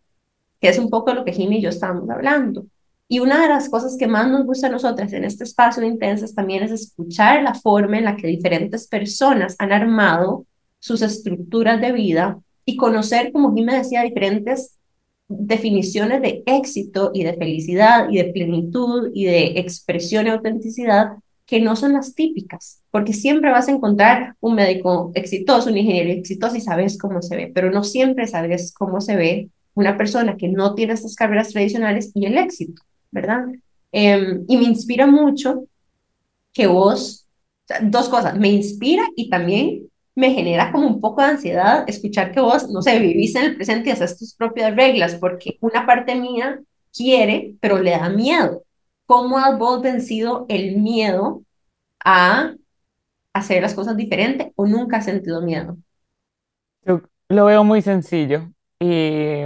que es un poco lo que Jimmy y yo estábamos hablando. Y una de las cosas que más nos gusta a nosotras en este espacio de Intensas también es escuchar la forma en la que diferentes personas han armado sus estructuras de vida y conocer, como Jimmy decía, diferentes definiciones de éxito y de felicidad y de plenitud y de expresión y autenticidad que no son las típicas, porque siempre vas a encontrar un médico exitoso, un ingeniero exitoso y sabes cómo se ve, pero no siempre sabes cómo se ve una persona que no tiene estas carreras tradicionales y el éxito, ¿verdad? Em, y me inspira mucho que vos, dos cosas, me inspira y también me genera como un poco de ansiedad escuchar que vos, no sé, vivís en el presente y haces tus propias reglas, porque una parte mía quiere, pero le da miedo. ¿Cómo has vos vencido el miedo a hacer las cosas diferente o nunca has sentido miedo? Yo lo veo muy sencillo y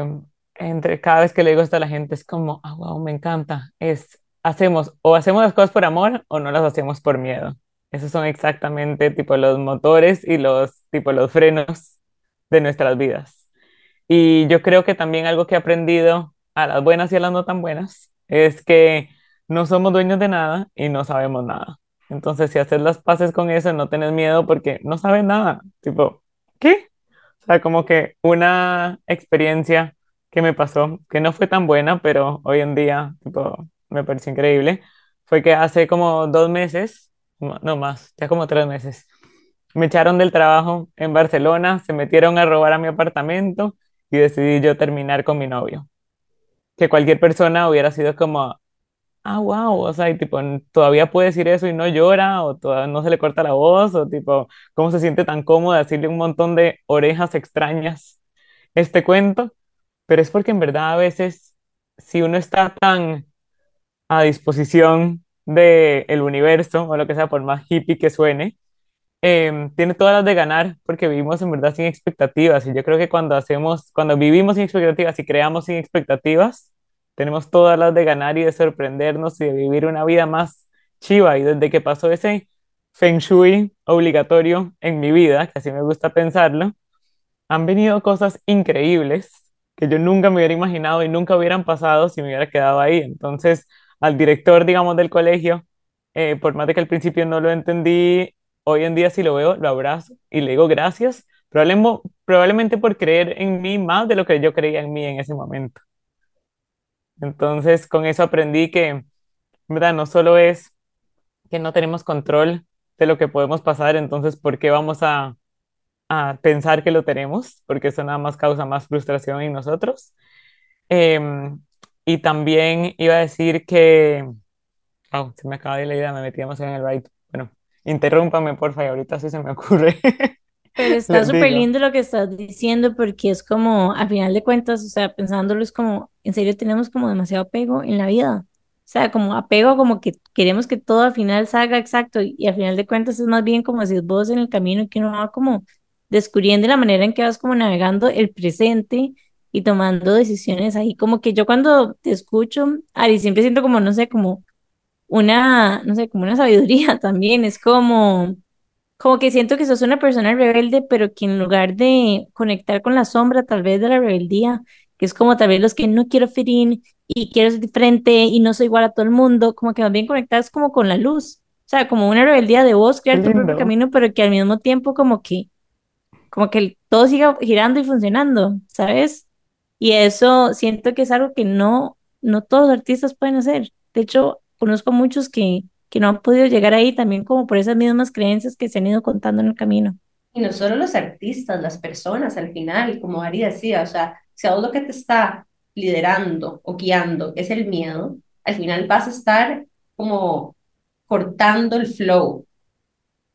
entre cada vez que le digo esto a la gente es como, ah, wow, me encanta. Es, hacemos o hacemos las cosas por amor o no las hacemos por miedo. Esos son exactamente tipo los motores y los tipo los frenos de nuestras vidas. Y yo creo que también algo que he aprendido a las buenas y a las no tan buenas, es que no somos dueños de nada y no sabemos nada. Entonces, si haces las paces con eso, no tenés miedo porque no sabes nada. Tipo, ¿qué? O sea, como que una experiencia que me pasó, que no fue tan buena, pero hoy en día, tipo, me pareció increíble, fue que hace como dos meses, no más, ya como tres meses, me echaron del trabajo en Barcelona, se metieron a robar a mi apartamento y decidí yo terminar con mi novio. Que cualquier persona hubiera sido como, ah, wow, o sea, y tipo, todavía puede decir eso y no llora, o no se le corta la voz, o tipo, cómo se siente tan cómoda decirle un montón de orejas extrañas este cuento, pero es porque en verdad a veces, si uno está tan a disposición del universo, o lo que sea, por más hippie que suene, Em, tiene todas las de ganar porque vivimos en verdad sin expectativas y yo creo que cuando hacemos, cuando vivimos sin expectativas y creamos sin expectativas, tenemos todas las de ganar y de sorprendernos y de vivir una vida más chiva y desde que pasó ese feng shui obligatorio en mi vida, que así me gusta pensarlo, han venido cosas increíbles que yo nunca me hubiera imaginado y nunca hubieran pasado si me hubiera quedado ahí. Entonces, al director, digamos, del colegio, eh, por más de que al principio no lo entendí, hoy en día si lo veo, lo abrazo y le digo gracias, probablemente, probablemente por creer en mí más de lo que yo creía en mí en ese momento. Entonces, con eso aprendí que, ¿verdad? No solo es que no tenemos control de lo que podemos pasar, entonces, ¿por qué vamos a, a pensar que lo tenemos? Porque eso nada más causa más frustración en nosotros. Em, y también iba a decir que, oh, se me acaba de la idea, me metíamos en el right. Bueno, Interrúmpame, porfa, y ahorita sí se me ocurre. *laughs* Pero está súper lindo lo que estás diciendo porque es como, al final de cuentas, o sea, pensándolo es como, en serio tenemos como demasiado apego en la vida. O sea, como apego, como que queremos que todo al final salga exacto y, al final de cuentas es más bien como es vos en el camino que uno va como descubriendo la manera en que vas como navegando el presente y tomando decisiones ahí. Como que yo cuando te escucho, Ari, siempre siento como, no sé, como una, no sé, como una sabiduría *laughs* también. Es como, como que siento que sos una persona rebelde, pero que en lugar de conectar con la sombra, tal vez de la rebeldía, que es como tal vez los que no quiero ferir y quiero ser diferente y no soy igual a todo el mundo, como que más bien conectas como con la luz. O sea, como una rebeldía de vos, crear tu propio camino, pero que al mismo tiempo como que, como que todo siga girando y funcionando, ¿sabes? Y eso siento que es algo que no, no todos los artistas pueden hacer. De hecho, conozco muchos que, que no han podido llegar ahí también como por esas mismas creencias que se han ido contando en el camino. Y no solo los artistas, las personas al final, como Ari decía, o sea, si algo lo que te está liderando o guiando es el miedo, al final vas a estar como cortando el flow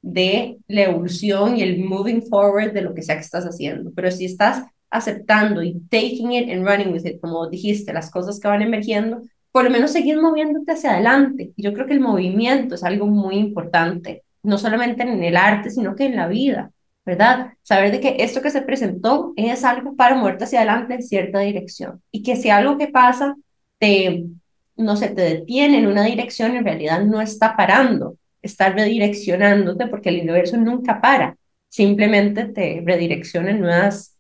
de la evolución y el moving forward de lo que sea que estás haciendo. Pero si estás aceptando y taking it and running with it, como dijiste, las cosas que van emergiendo, por lo menos seguir moviéndote hacia adelante. Yo creo que el movimiento es algo muy importante, no solamente en el arte, sino que en la vida, ¿verdad? Saber de que esto que se presentó es algo para moverte hacia adelante en cierta dirección y que si algo que pasa te, no sé, te detiene en una dirección, en realidad no está parando, está redireccionándote porque el universo nunca para, simplemente te redirecciona en, nuevas,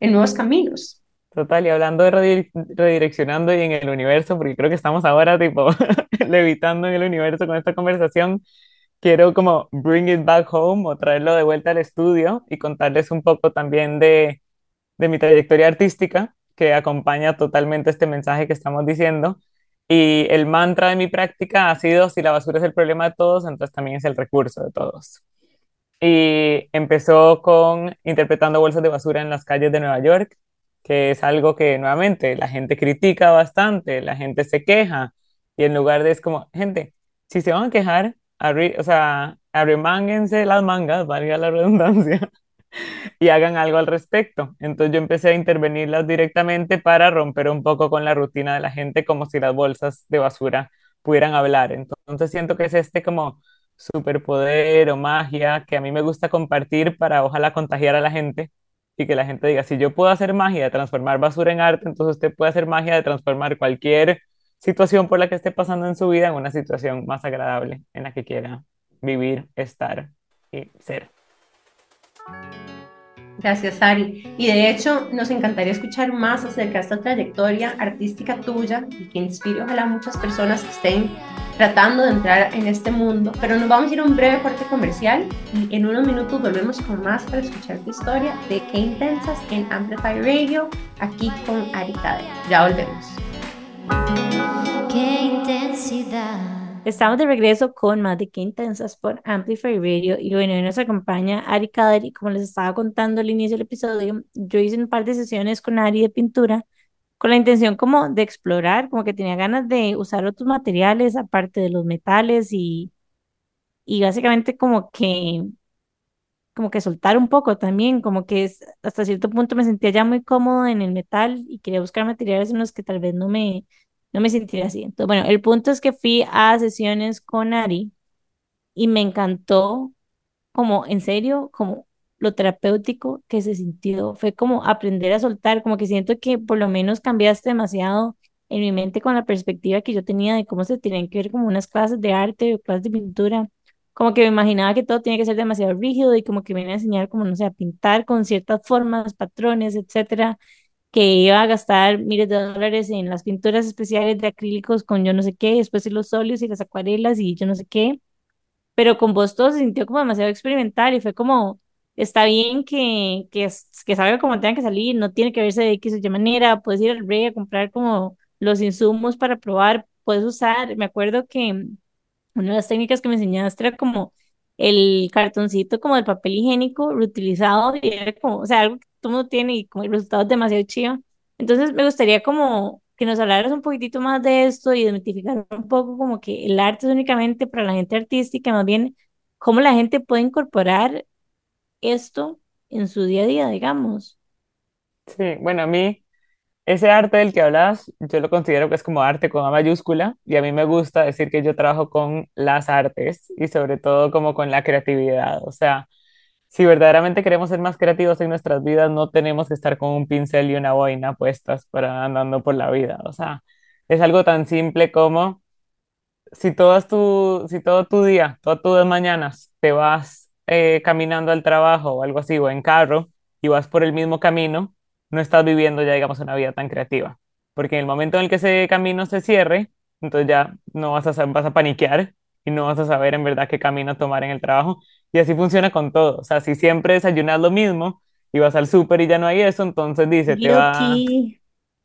en nuevos caminos. Total, y hablando de redireccionando y en el universo, porque creo que estamos ahora tipo *laughs* levitando en el universo con esta conversación, quiero como bring it back home o traerlo de vuelta al estudio y contarles un poco también de, de mi trayectoria artística que acompaña totalmente este mensaje que estamos diciendo. Y el mantra de mi práctica ha sido, si la basura es el problema de todos, entonces también es el recurso de todos. Y empezó con interpretando bolsas de basura en las calles de Nueva York que es algo que nuevamente la gente critica bastante, la gente se queja, y en lugar de es como, gente, si se van a quejar, o sea, arremánguense las mangas, valga la redundancia, *laughs* y hagan algo al respecto. Entonces yo empecé a intervenirlas directamente para romper un poco con la rutina de la gente, como si las bolsas de basura pudieran hablar. Entonces siento que es este como superpoder o magia que a mí me gusta compartir para ojalá contagiar a la gente y que la gente diga, si yo puedo hacer magia de transformar basura en arte, entonces usted puede hacer magia de transformar cualquier situación por la que esté pasando en su vida en una situación más agradable en la que quiera vivir, estar y ser. Gracias, Ari. Y de hecho, nos encantaría escuchar más acerca de esta trayectoria artística tuya y que inspire ojalá muchas personas que estén tratando de entrar en este mundo. Pero nos vamos a ir a un breve corte comercial y en unos minutos volvemos con más para escuchar tu historia de Qué Intensas en Amplify Radio, aquí con Ari Cadena. Ya volvemos. Qué intensidad. Estamos de regreso con más de Qué Intensas por Amplify Radio y bueno, hoy nos acompaña Ari Kader y como les estaba contando al inicio del episodio, yo hice un par de sesiones con Ari de pintura con la intención como de explorar, como que tenía ganas de usar otros materiales aparte de los metales y, y básicamente como que como que soltar un poco también, como que es, hasta cierto punto me sentía ya muy cómodo en el metal y quería buscar materiales en los que tal vez no me, no me sentiría así. Entonces, bueno, el punto es que fui a sesiones con Ari y me encantó como, en serio, como lo terapéutico que se sintió. Fue como aprender a soltar, como que siento que por lo menos cambiaste demasiado en mi mente con la perspectiva que yo tenía de cómo se tenían que ver como unas clases de arte o clases de pintura. Como que me imaginaba que todo tenía que ser demasiado rígido y como que me iban a enseñar como, no sé, a pintar con ciertas formas, patrones, etcétera que iba a gastar miles de dólares en las pinturas especiales de acrílicos con yo no sé qué, después en los óleos y las acuarelas y yo no sé qué, pero con vos todo se sintió como demasiado experimental y fue como, está bien que, que, que salga como tenga que salir, no tiene que verse de X o Y manera, puedes ir al rey a comprar como los insumos para probar, puedes usar, me acuerdo que una de las técnicas que me enseñaste era como el cartoncito como del papel higiénico reutilizado y era como, o sea, algo que todo mundo tiene y como el resultado es demasiado chido. Entonces me gustaría como que nos hablaras un poquitito más de esto y desmitificar un poco como que el arte es únicamente para la gente artística, más bien cómo la gente puede incorporar esto en su día a día, digamos. Sí, bueno, a mí ese arte del que hablas, yo lo considero que es como arte con A mayúscula y a mí me gusta decir que yo trabajo con las artes y sobre todo como con la creatividad. O sea, si verdaderamente queremos ser más creativos en nuestras vidas, no tenemos que estar con un pincel y una boina puestas para andando por la vida. O sea, es algo tan simple como si todo, tu, si todo tu día, todas tus mañanas te vas eh, caminando al trabajo o algo así, o en carro, y vas por el mismo camino, no estás viviendo ya, digamos, una vida tan creativa. Porque en el momento en el que ese camino se cierre, entonces ya no vas a, vas a paniquear y no vas a saber en verdad qué camino tomar en el trabajo. Y así funciona con todo. O sea, si siempre desayunas lo mismo y vas al súper y ya no hay eso, entonces dice, te va...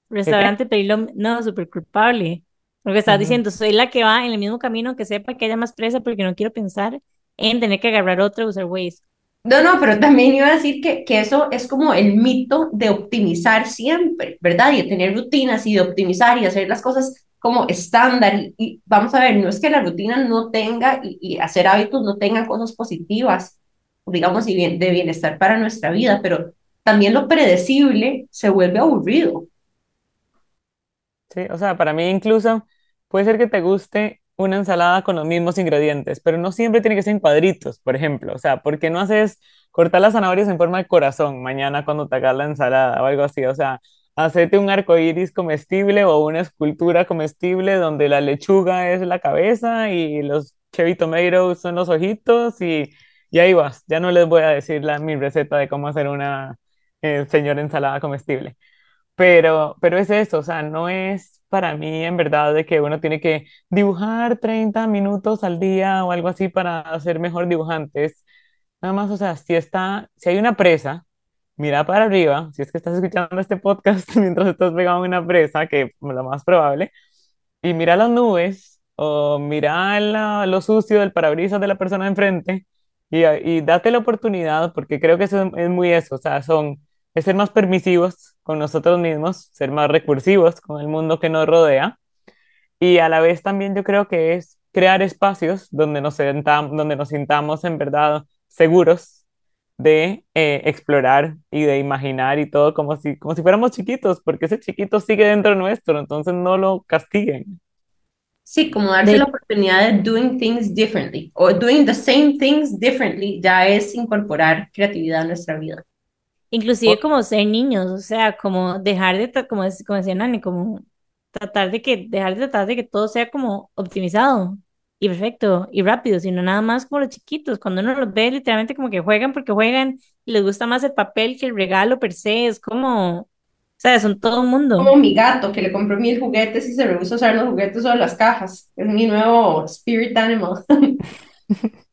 Restaurante pedilo, no, súper culpable. Porque estás diciendo, soy la que va en el mismo camino, que sepa que haya más presa porque no quiero pensar en tener que agarrar otro usar Waze. No, no, pero también iba a decir que, que eso es como el mito de optimizar siempre, ¿verdad? Y de tener rutinas y de optimizar y hacer las cosas como estándar. Y, vamos a ver, no es que la rutina no tenga y, hacer hábitos no tengan cosas positivas, digamos, y bien, de bienestar para nuestra vida, pero también lo predecible se vuelve aburrido. Sí, o sea, para mí incluso puede ser que te guste una ensalada con los mismos ingredientes, pero no siempre tiene que ser en cuadritos, por ejemplo. O sea, ¿por qué no haces cortar las zanahorias en forma de corazón mañana cuando te hagas la ensalada o algo así? O sea, hacete un arco iris comestible o una escultura comestible donde la lechuga es la cabeza y los cherry tomatoes son los ojitos y, y ahí vas. Ya no les voy a decir la, mi receta de cómo hacer una eh, señora ensalada comestible. Pero, pero es eso, o sea, no es para mí en verdad de que uno tiene que dibujar 30 minutos al día o algo así para ser mejor dibujante. Es nada más, o sea, si está, si hay una presa, mira para arriba, si es que estás escuchando este podcast *laughs* mientras estás pegado una presa, que es lo más probable, y mira las nubes o mira lo sucio del parabrisas de la persona enfrente y, y date la oportunidad, porque creo que eso es muy eso, o sea, son, es ser más permisivos con nosotros mismos, ser más recursivos con el mundo que nos rodea, y a la vez también yo creo que es crear espacios donde nos, sentamos, donde nos sintamos en verdad seguros de eh, explorar y de imaginar y todo como si, como si fuéramos chiquitos, porque ese chiquito sigue dentro nuestro, entonces no lo castiguen. Sí, como darse la oportunidad de doing things differently o doing the same things differently ya es incorporar creatividad a nuestra vida. Inclusive como ser niños, o sea, como dejar de, como, como decía Nani, como tratar de que, dejar de tratar de que todo sea como optimizado. y perfecto y rápido, sino nada más como los chiquitos, cuando uno los ve literalmente como que juegan porque juegan y les gusta más el papel que el regalo per se, es como, o sea, son todo un mundo. Como mi gato, que le compró mil juguetes y se rehúsa a usar los juguetes o las cajas. Es mi nuevo spirit animal. *laughs* *laughs*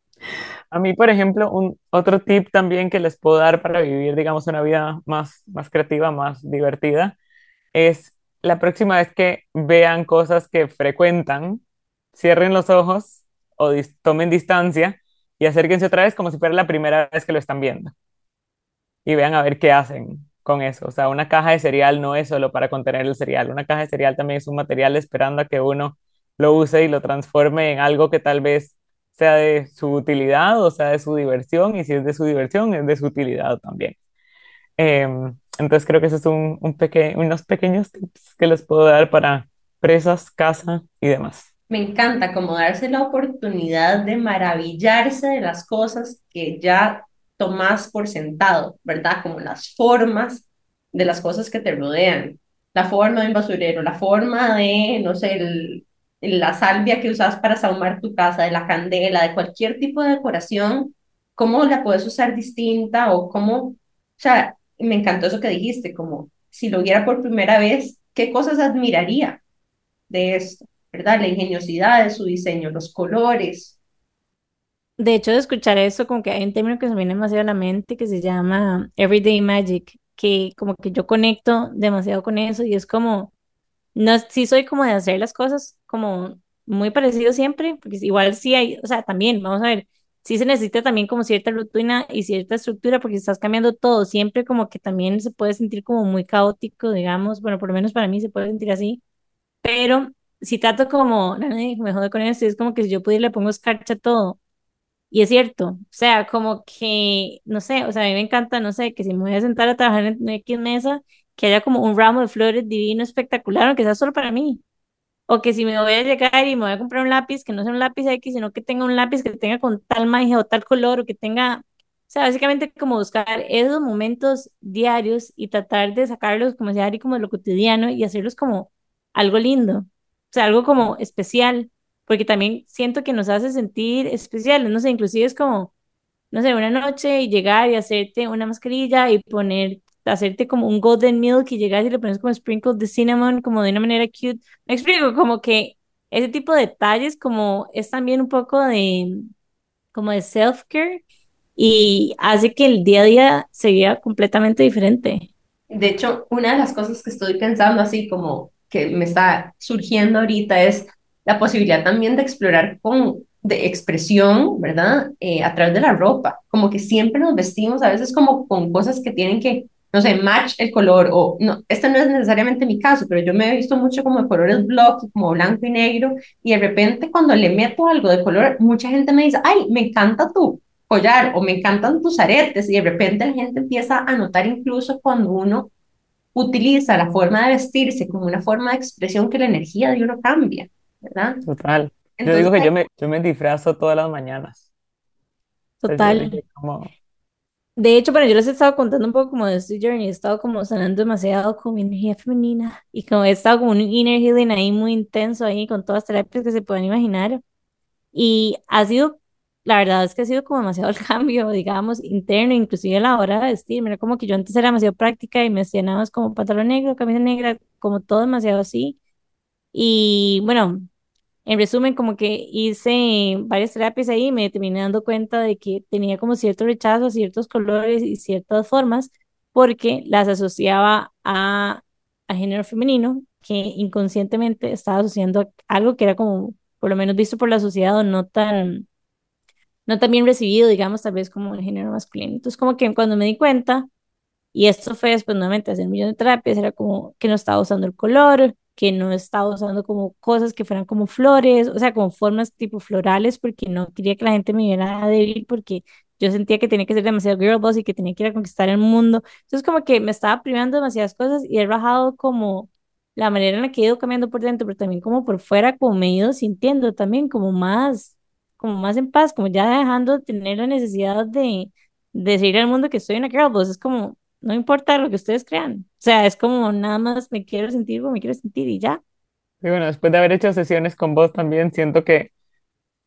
A mí, por ejemplo, un otro tip también que les puedo dar para vivir, digamos, una vida más, más creativa, más divertida, es la próxima vez que vean cosas que frecuentan, cierren los ojos o tomen distancia y acérquense otra vez como si fuera la primera vez que lo están viendo y vean a ver qué hacen con eso. O sea, una caja de cereal no es solo para contener el cereal, una caja de cereal también es un material esperando a que uno lo use y lo transforme en algo que tal vez sea de su utilidad o sea de su diversión y si es de su diversión es de su utilidad también. Em, entonces creo que esos son un unos pequeños tips que les puedo dar para presas, casa y demás. Me encanta como darse la oportunidad de maravillarse de las cosas que ya tomás por sentado, ¿verdad? Como las formas de las cosas que te rodean. La forma de un basurero, la forma de, no sé, el- la salvia que usas para sahumar tu casa, de la candela, de cualquier tipo de decoración, cómo la puedes usar distinta o cómo, o sea, me encantó eso que dijiste, como si lo viera por primera vez, ¿qué cosas admiraría de esto? ¿verdad? La ingeniosidad de su diseño, los colores. De hecho, de escuchar eso, como que hay un término que se me viene demasiado a la mente que se llama Everyday Magic, que como que yo conecto demasiado con eso y es como, no, sí soy como de hacer las cosas como muy parecido siempre, porque igual sí hay, o sea, también, vamos a ver, sí se necesita también como cierta rutina y cierta estructura porque estás cambiando todo, siempre como que también se puede sentir como muy caótico, digamos, bueno, por lo menos para mí se puede sentir así, pero si trato como, *laughs* me jode con eso, es como que si yo pudiera le pongo escarcha a todo y es cierto, o sea, como que, no sé, o sea, a mí me encanta, no sé, que si me voy a sentar a trabajar en X mesa, que haya como un ramo de flores divino, espectacular, aunque sea solo para mí. O que si me voy a llegar y me voy a comprar un lápiz, que no sea un lápiz X, sino que tenga un lápiz que tenga con tal magia o tal color, o que tenga, o sea, básicamente como buscar esos momentos diarios y tratar de sacarlos como sea y como de lo cotidiano y hacerlos como algo lindo, o sea, algo como especial, porque también siento que nos hace sentir especiales, no sé, inclusive es como, no sé, una noche y llegar y hacerte una mascarilla y poner, hacerte como un golden milk y llegar y le pones como sprinkles de cinnamon, como de una manera cute. Me explico, como que ese tipo de detalles como es también un poco de, como de self-care y hace que el día a día se vea completamente diferente. De hecho, una de las cosas que estoy pensando así como que me está surgiendo ahorita es la posibilidad también de explorar con de expresión, ¿verdad? Eh, a través de la ropa, como que siempre nos vestimos a veces como con cosas que tienen que, no sé, match el color o no, este no es necesariamente mi caso, pero yo me he visto mucho como de colores block, como blanco y negro y de repente cuando le meto algo de color, mucha gente me dice, ay, me encanta tú collar o me encantan tus aretes y de repente la gente empieza a notar incluso cuando uno utiliza la forma de vestirse como una forma de expresión que la energía de uno cambia, ¿verdad? Total. Yo Entonces, digo que yo me, yo me disfrazo todas las mañanas. Yo Total. como, De hecho, bueno, yo les he estado contando un poco como de este journey, he estado como sanando demasiado con mi energía femenina y como he estado como un inner healing ahí muy intenso ahí con todas las terapias que se puedan imaginar. Y ha sido, la verdad es que ha sido como demasiado *laughs* el cambio, digamos, interno, inclusive a la hora de vestirme. Era como que yo antes era demasiado práctica y me hacía como pantalón negro, camisa negra, como todo demasiado así. Y bueno, en resumen, como que hice varias terapias ahí y me terminé dando cuenta de que tenía como cierto rechazo ciertos colores y ciertas formas porque las asociaba a, a género femenino, que inconscientemente estaba asociando a algo que era como, por lo menos visto por la sociedad, o no tan, no tan bien recibido, digamos, tal vez como el género masculino. Entonces, como que cuando me di cuenta, y esto fue después nuevamente hacer un millón de terapias, era como que no estaba usando el color, que no estaba usando como cosas que fueran como flores, o sea, como formas tipo florales, porque no quería que la gente me viera débil, porque yo sentía que tenía que ser demasiado girl boss y que tenía que ir a conquistar el mundo. Entonces, como que me estaba privando de demasiadas cosas y he bajado como la manera en la que he ido cambiando por dentro, pero también como por fuera, como me he ido sintiendo también como más, como más en paz, como ya dejando de tener la necesidad de, de decir al mundo que soy una girl boss. Es como no importa lo que ustedes crean. O sea, es como nada más me quiero sentir como me quiero sentir y ya. y bueno, después de haber hecho sesiones con vos también, siento que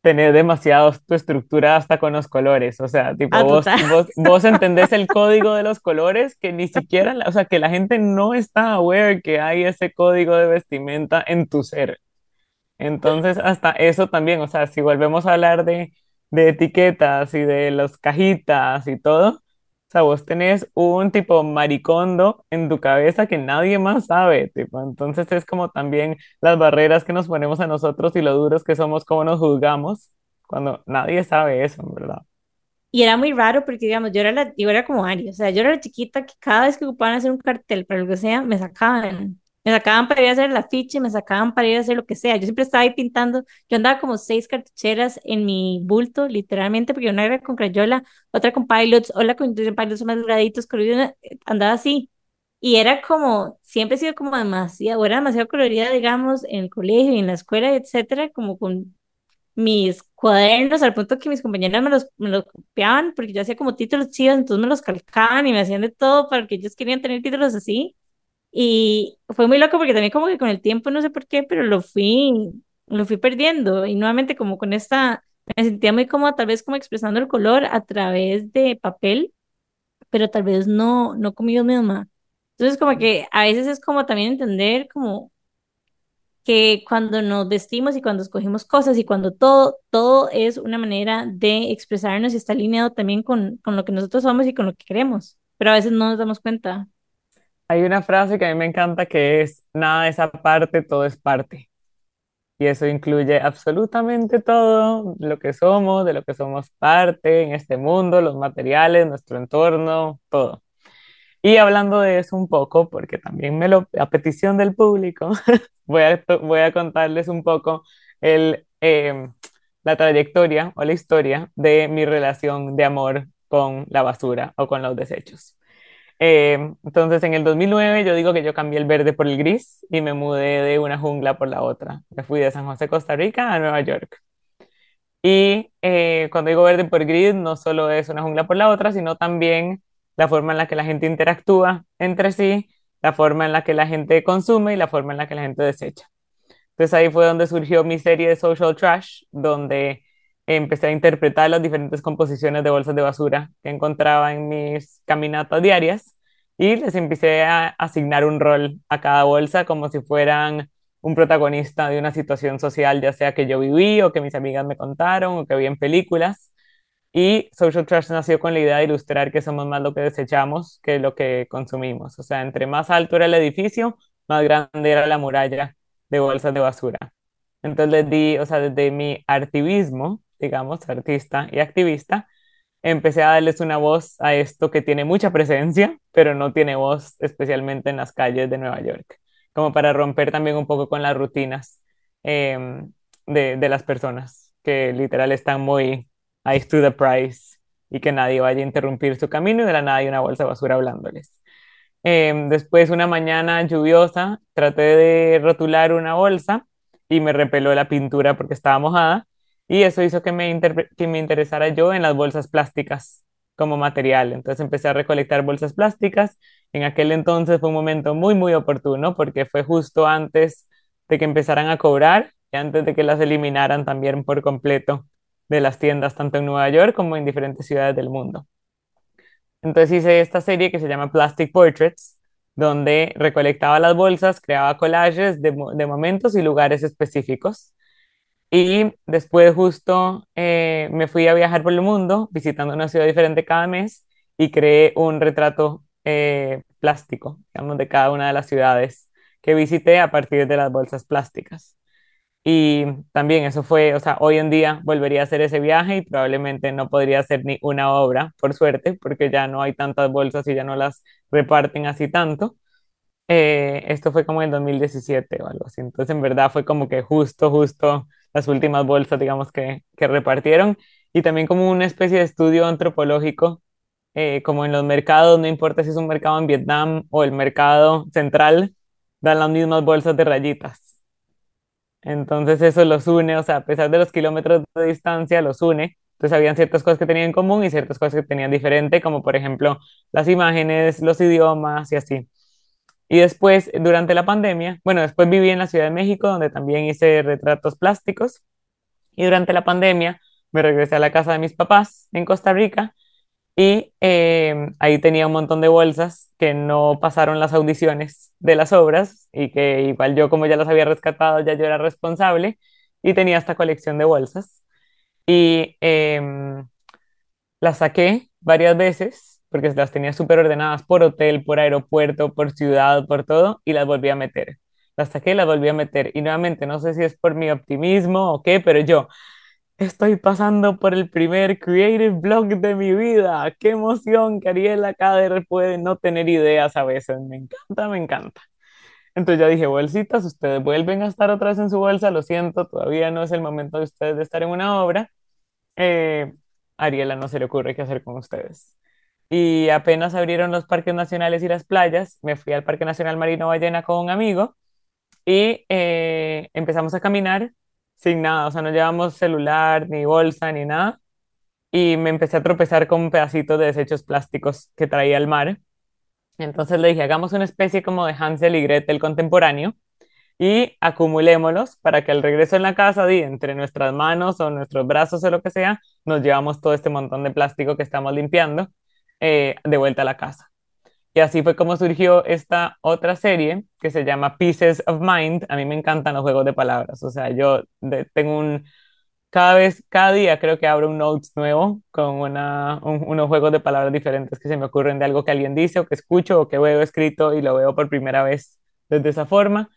tenés demasiado tu estructura hasta con los colores, o sea, tipo, Ah, vos, vos, vos entendés el *laughs* código de los colores que ni siquiera, o sea, que la gente no está aware que hay ese código de vestimenta en tu ser. Entonces, hasta eso también, o sea, si volvemos a hablar de, de etiquetas y de las cajitas y todo, sea, vos tenés un tipo maricondo en tu cabeza que nadie más sabe, tipo, entonces es como también las barreras que nos ponemos a nosotros y lo duros que somos, cómo nos juzgamos, cuando nadie sabe eso, en verdad. Y era muy raro porque, digamos, yo era, la, yo era como Ari, o sea, yo era la chiquita que cada vez que ocupaban hacer un cartel para lo que sea, me sacaban. Me sacaban para ir a hacer el afiche, me sacaban para ir a hacer lo que sea. Yo siempre estaba ahí pintando. Yo andaba como seis cartucheras en mi bulto, literalmente, porque una era con Crayola, otra con Pilots, otra con Pilots más doraditos, coloridos, andaba así. Y era como, siempre he sido como demasiado, era demasiado colorida, digamos, en el colegio y en la escuela, etcétera, como con mis cuadernos al punto que mis compañeras me los, me los copiaban porque yo hacía como títulos chidos, entonces me los calcaban y me hacían de todo para que ellos querían tener títulos así. Y fue muy loco porque también como que con el tiempo, no sé por qué, pero lo fui, lo fui perdiendo y nuevamente como con esta, me sentía muy cómoda tal vez como expresando el color a través de papel, pero tal vez no, no conmigo misma. Entonces como que a veces es como también entender como que cuando nos vestimos y cuando escogimos cosas y cuando todo, todo es una manera de expresarnos y está alineado también con, con lo que nosotros somos y con lo que queremos, pero a veces no nos damos cuenta. Hay una frase que a mí me encanta que es, nada es aparte, todo es parte. Y eso incluye absolutamente todo lo que somos, de lo que somos parte en este mundo, los materiales, nuestro entorno, todo. Y hablando de eso un poco, porque también me lo, a petición del público, *laughs* voy a, voy a contarles un poco el, eh, la trayectoria o la historia de mi relación de amor con la basura o con los desechos. Eh, entonces, en el 2009 yo digo que yo cambié el verde por el gris y me mudé de una jungla por la otra. Me fui de San José, Costa Rica, a Nueva York. Y eh, cuando digo verde por gris, no solo es una jungla por la otra, sino también la forma en la que la gente interactúa entre sí, la forma en la que la gente consume y la forma en la que la gente desecha. Entonces ahí fue donde surgió mi serie de Social Trash, donde empecé a interpretar las diferentes composiciones de bolsas de basura que encontraba en mis caminatas diarias y les empecé a asignar un rol a cada bolsa como si fueran un protagonista de una situación social, ya sea que yo viví o que mis amigas me contaron o que vi en películas. Y Social Trash nació con la idea de ilustrar que somos más lo que desechamos que lo que consumimos. O sea, entre más alto era el edificio, más grande era la muralla de bolsas de basura. Entonces les di, o sea, desde mi activismo, digamos, artista y activista, empecé a darles una voz a esto que tiene mucha presencia, pero no tiene voz especialmente en las calles de Nueva York, como para romper también un poco con las rutinas eh, de, de las personas que literal están muy eyes to the prize y que nadie vaya a interrumpir su camino y de la nada hay una bolsa basura hablándoles. Eh, después, una mañana lluviosa, traté de rotular una bolsa y me repeló la pintura porque estaba mojada y eso hizo que me, que me interesara yo en las bolsas plásticas como material. Entonces empecé a recolectar bolsas plásticas. En aquel entonces fue un momento muy, muy oportuno porque fue justo antes de que empezaran a cobrar y antes de que las eliminaran también por completo de las tiendas, tanto en Nueva York como en diferentes ciudades del mundo. Entonces hice esta serie que se llama Plastic Portraits, donde recolectaba las bolsas, creaba collages de, de momentos y lugares específicos. Y después justo eh, me fui a viajar por el mundo, visitando una ciudad diferente cada mes, y creé un retrato eh, plástico, digamos, de cada una de las ciudades que visité a partir de las bolsas plásticas. Y también eso fue, o sea, hoy en día volvería a hacer ese viaje y probablemente no podría hacer ni una obra, por suerte, porque ya no hay tantas bolsas y ya no las reparten así tanto. Eh, esto fue como en 2017 o algo así. Entonces, en verdad fue como que justo, justo las últimas bolsas, digamos, que, que repartieron. Y también como una especie de estudio antropológico, eh, como en los mercados, no importa si es un mercado en Vietnam o el mercado central, dan las mismas bolsas de rayitas. Entonces eso los une, o sea, a pesar de los kilómetros de distancia, los une. Entonces habían ciertas cosas que tenían en común y ciertas cosas que tenían diferente, como por ejemplo las imágenes, los idiomas y así. Y después, durante la pandemia, bueno, después viví en la Ciudad de México, donde también hice retratos plásticos. Y durante la pandemia me regresé a la casa de mis papás en Costa Rica y eh, ahí tenía un montón de bolsas que no pasaron las audiciones de las obras y que igual yo como ya las había rescatado, ya yo era responsable y tenía esta colección de bolsas. Y em, las saqué varias veces porque las tenía súper ordenadas por hotel, por aeropuerto, por ciudad, por todo y las volví a meter. Las saqué las volví a meter. Y nuevamente, no sé si es por mi optimismo o qué, pero yo, Estoy pasando por el primer creative blog de mi vida. Qué emoción que Ariela Cader puede no tener ideas a veces. Me encanta, me encanta. Entonces ya dije, bolsitas, ustedes vuelven a estar otra vez en su bolsa. Lo siento, todavía no es el momento de ustedes de estar en una obra. Eh, Ariela no se le ocurre qué hacer con ustedes. Y apenas abrieron los parques nacionales y las playas, me fui al Parque Nacional Marino Ballena con un amigo y eh, empezamos a caminar sin nada, o sea, no llevamos celular, ni bolsa, ni nada. Y me empecé a tropezar con pedacitos de desechos plásticos que traía el mar. Entonces le dije, hagamos una especie como de Hansel y Gretel contemporáneo y acumulémoslos para que al regreso en la casa, entre nuestras manos o nuestros brazos o lo que sea, nos llevamos todo este montón de plástico que estamos limpiando eh, de vuelta a la casa. Y así fue como surgió esta otra serie que se llama Pieces of Mind. A mí me encantan los juegos de palabras. O sea, yo tengo un... Cada vez, cada día creo que abro un notes nuevo con una, unos juegos de palabras diferentes que se me ocurren de algo que alguien dice o que escucho o que veo escrito y lo veo por primera vez desde esa forma.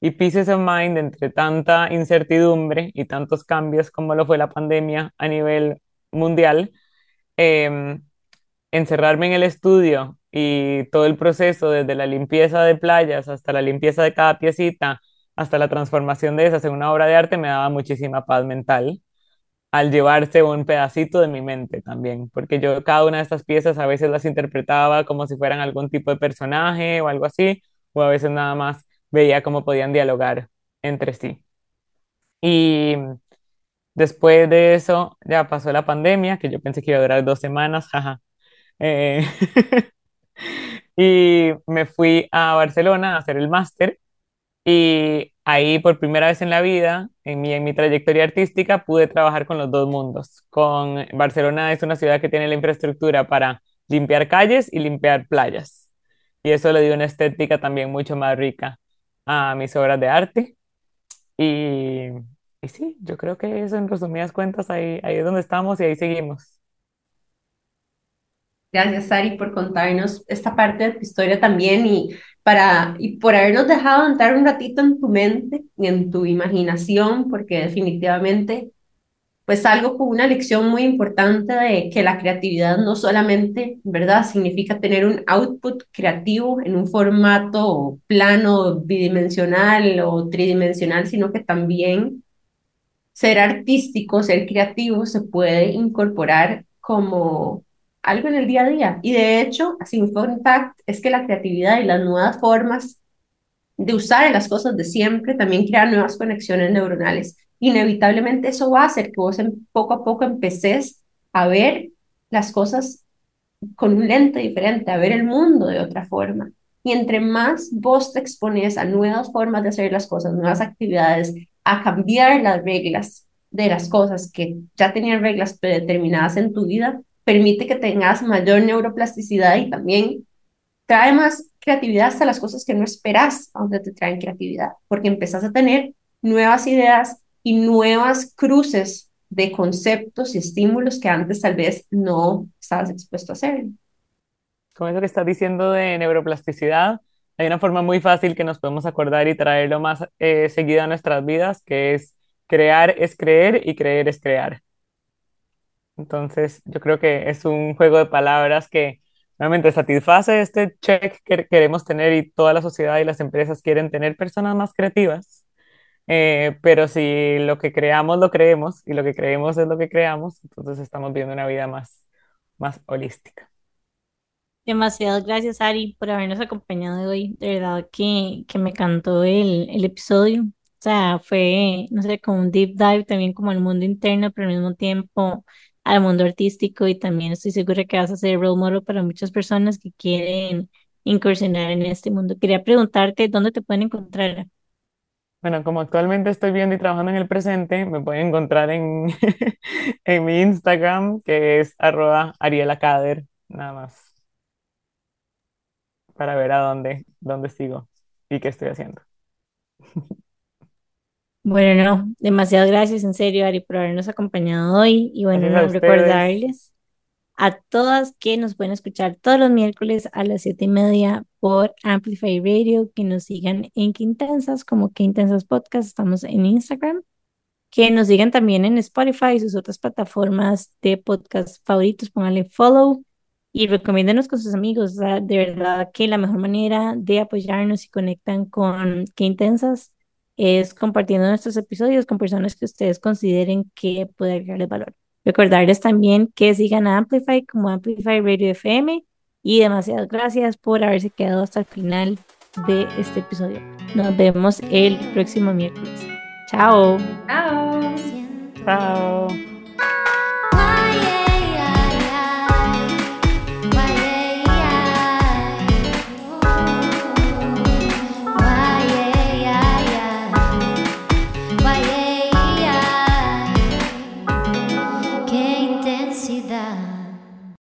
Y Pieces of Mind, entre tanta incertidumbre y tantos cambios como lo fue la pandemia a nivel mundial, eh, encerrarme en el estudio y todo el proceso, desde la limpieza de playas hasta la limpieza de cada piecita, hasta la transformación de esas en una obra de arte, me daba muchísima paz mental al llevarse un pedacito de mi mente también, porque yo cada una de estas piezas a veces las interpretaba como si fueran algún tipo de personaje o algo así, o a veces nada más veía cómo podían dialogar entre sí. Y después de eso ya pasó la pandemia, que yo pensé que iba a durar dos semanas, jaja. Eh, *laughs* y me fui a Barcelona a hacer el máster y ahí por primera vez en la vida, en mi, en mi trayectoria artística, pude trabajar con los dos mundos. Con Barcelona es una ciudad que tiene la infraestructura para limpiar calles y limpiar playas. Y eso le dio una estética también mucho más rica a mis obras de arte. Y, y sí, yo creo que eso en resumidas cuentas, ahí, ahí es donde estamos y ahí seguimos. Gracias, Sari, por contarnos esta parte de tu historia también y, para, y por habernos dejado entrar un ratito en tu mente y en tu imaginación, porque definitivamente, pues algo con una lección muy importante de que la creatividad no solamente, ¿verdad?, significa tener un output creativo en un formato plano, bidimensional o tridimensional, sino que también ser artístico, ser creativo se puede incorporar como algo en el día a día. Y de hecho, así un fun es que la creatividad y las nuevas formas de usar las cosas de siempre también crean nuevas conexiones neuronales. Inevitablemente eso va a hacer que vos poco a poco empeces a ver las cosas con un lente diferente, a ver el mundo de otra forma. Y entre más vos te expones a nuevas formas de hacer las cosas, nuevas actividades, a cambiar las reglas de las cosas que ya tenían reglas predeterminadas en tu vida, permite que tengas mayor neuroplasticidad y también trae más creatividad hasta las cosas que no esperas donde te traen creatividad, porque empezás a tener nuevas ideas y nuevas cruces de conceptos y estímulos que antes tal vez no estabas expuesto a hacer. Con eso que estás diciendo de neuroplasticidad, hay una forma muy fácil que nos podemos acordar y traerlo más eh, seguido a nuestras vidas, que es crear es creer y creer es crear. Entonces, yo creo que es un juego de palabras que realmente satisface este check que queremos tener y toda la sociedad y las empresas quieren tener personas más creativas. Eh, pero si lo que creamos lo creemos y lo que creemos es lo que creamos, entonces estamos viendo una vida más, más holística. Demasiadas gracias, Ari, por habernos acompañado hoy. De verdad que, que me encantó el, el episodio. O sea, fue, no sé, como un deep dive también como el mundo interno, pero al mismo tiempo al mundo artístico y también estoy segura que vas a ser role model para muchas personas que quieren incursionar en este mundo. Quería preguntarte dónde te pueden encontrar. Bueno, como actualmente estoy viendo y trabajando en el presente, me pueden encontrar en, *laughs* en mi Instagram, que es arroba arielacader, nada más, para ver a dónde, dónde sigo y qué estoy haciendo. *laughs* Bueno, no, demasiadas gracias en serio, Ari, por habernos acompañado hoy. Y bueno, a no, recordarles a todas que nos pueden escuchar todos los miércoles a las siete y media por Amplify Radio, que nos sigan en Quintensas como Quintensas Podcast, estamos en Instagram, que nos sigan también en Spotify y sus otras plataformas de podcast favoritos, pónganle follow y recomiéndenos con sus amigos, o sea, de verdad que la mejor manera de apoyarnos y conectan con Qué Intensas es compartiendo nuestros episodios con personas que ustedes consideren que puede agregarles valor. Recordarles también que sigan a Amplify como Amplify Radio FM y demasiadas gracias por haberse quedado hasta el final de este episodio. Nos vemos el próximo miércoles. Chao. Chao. Chao.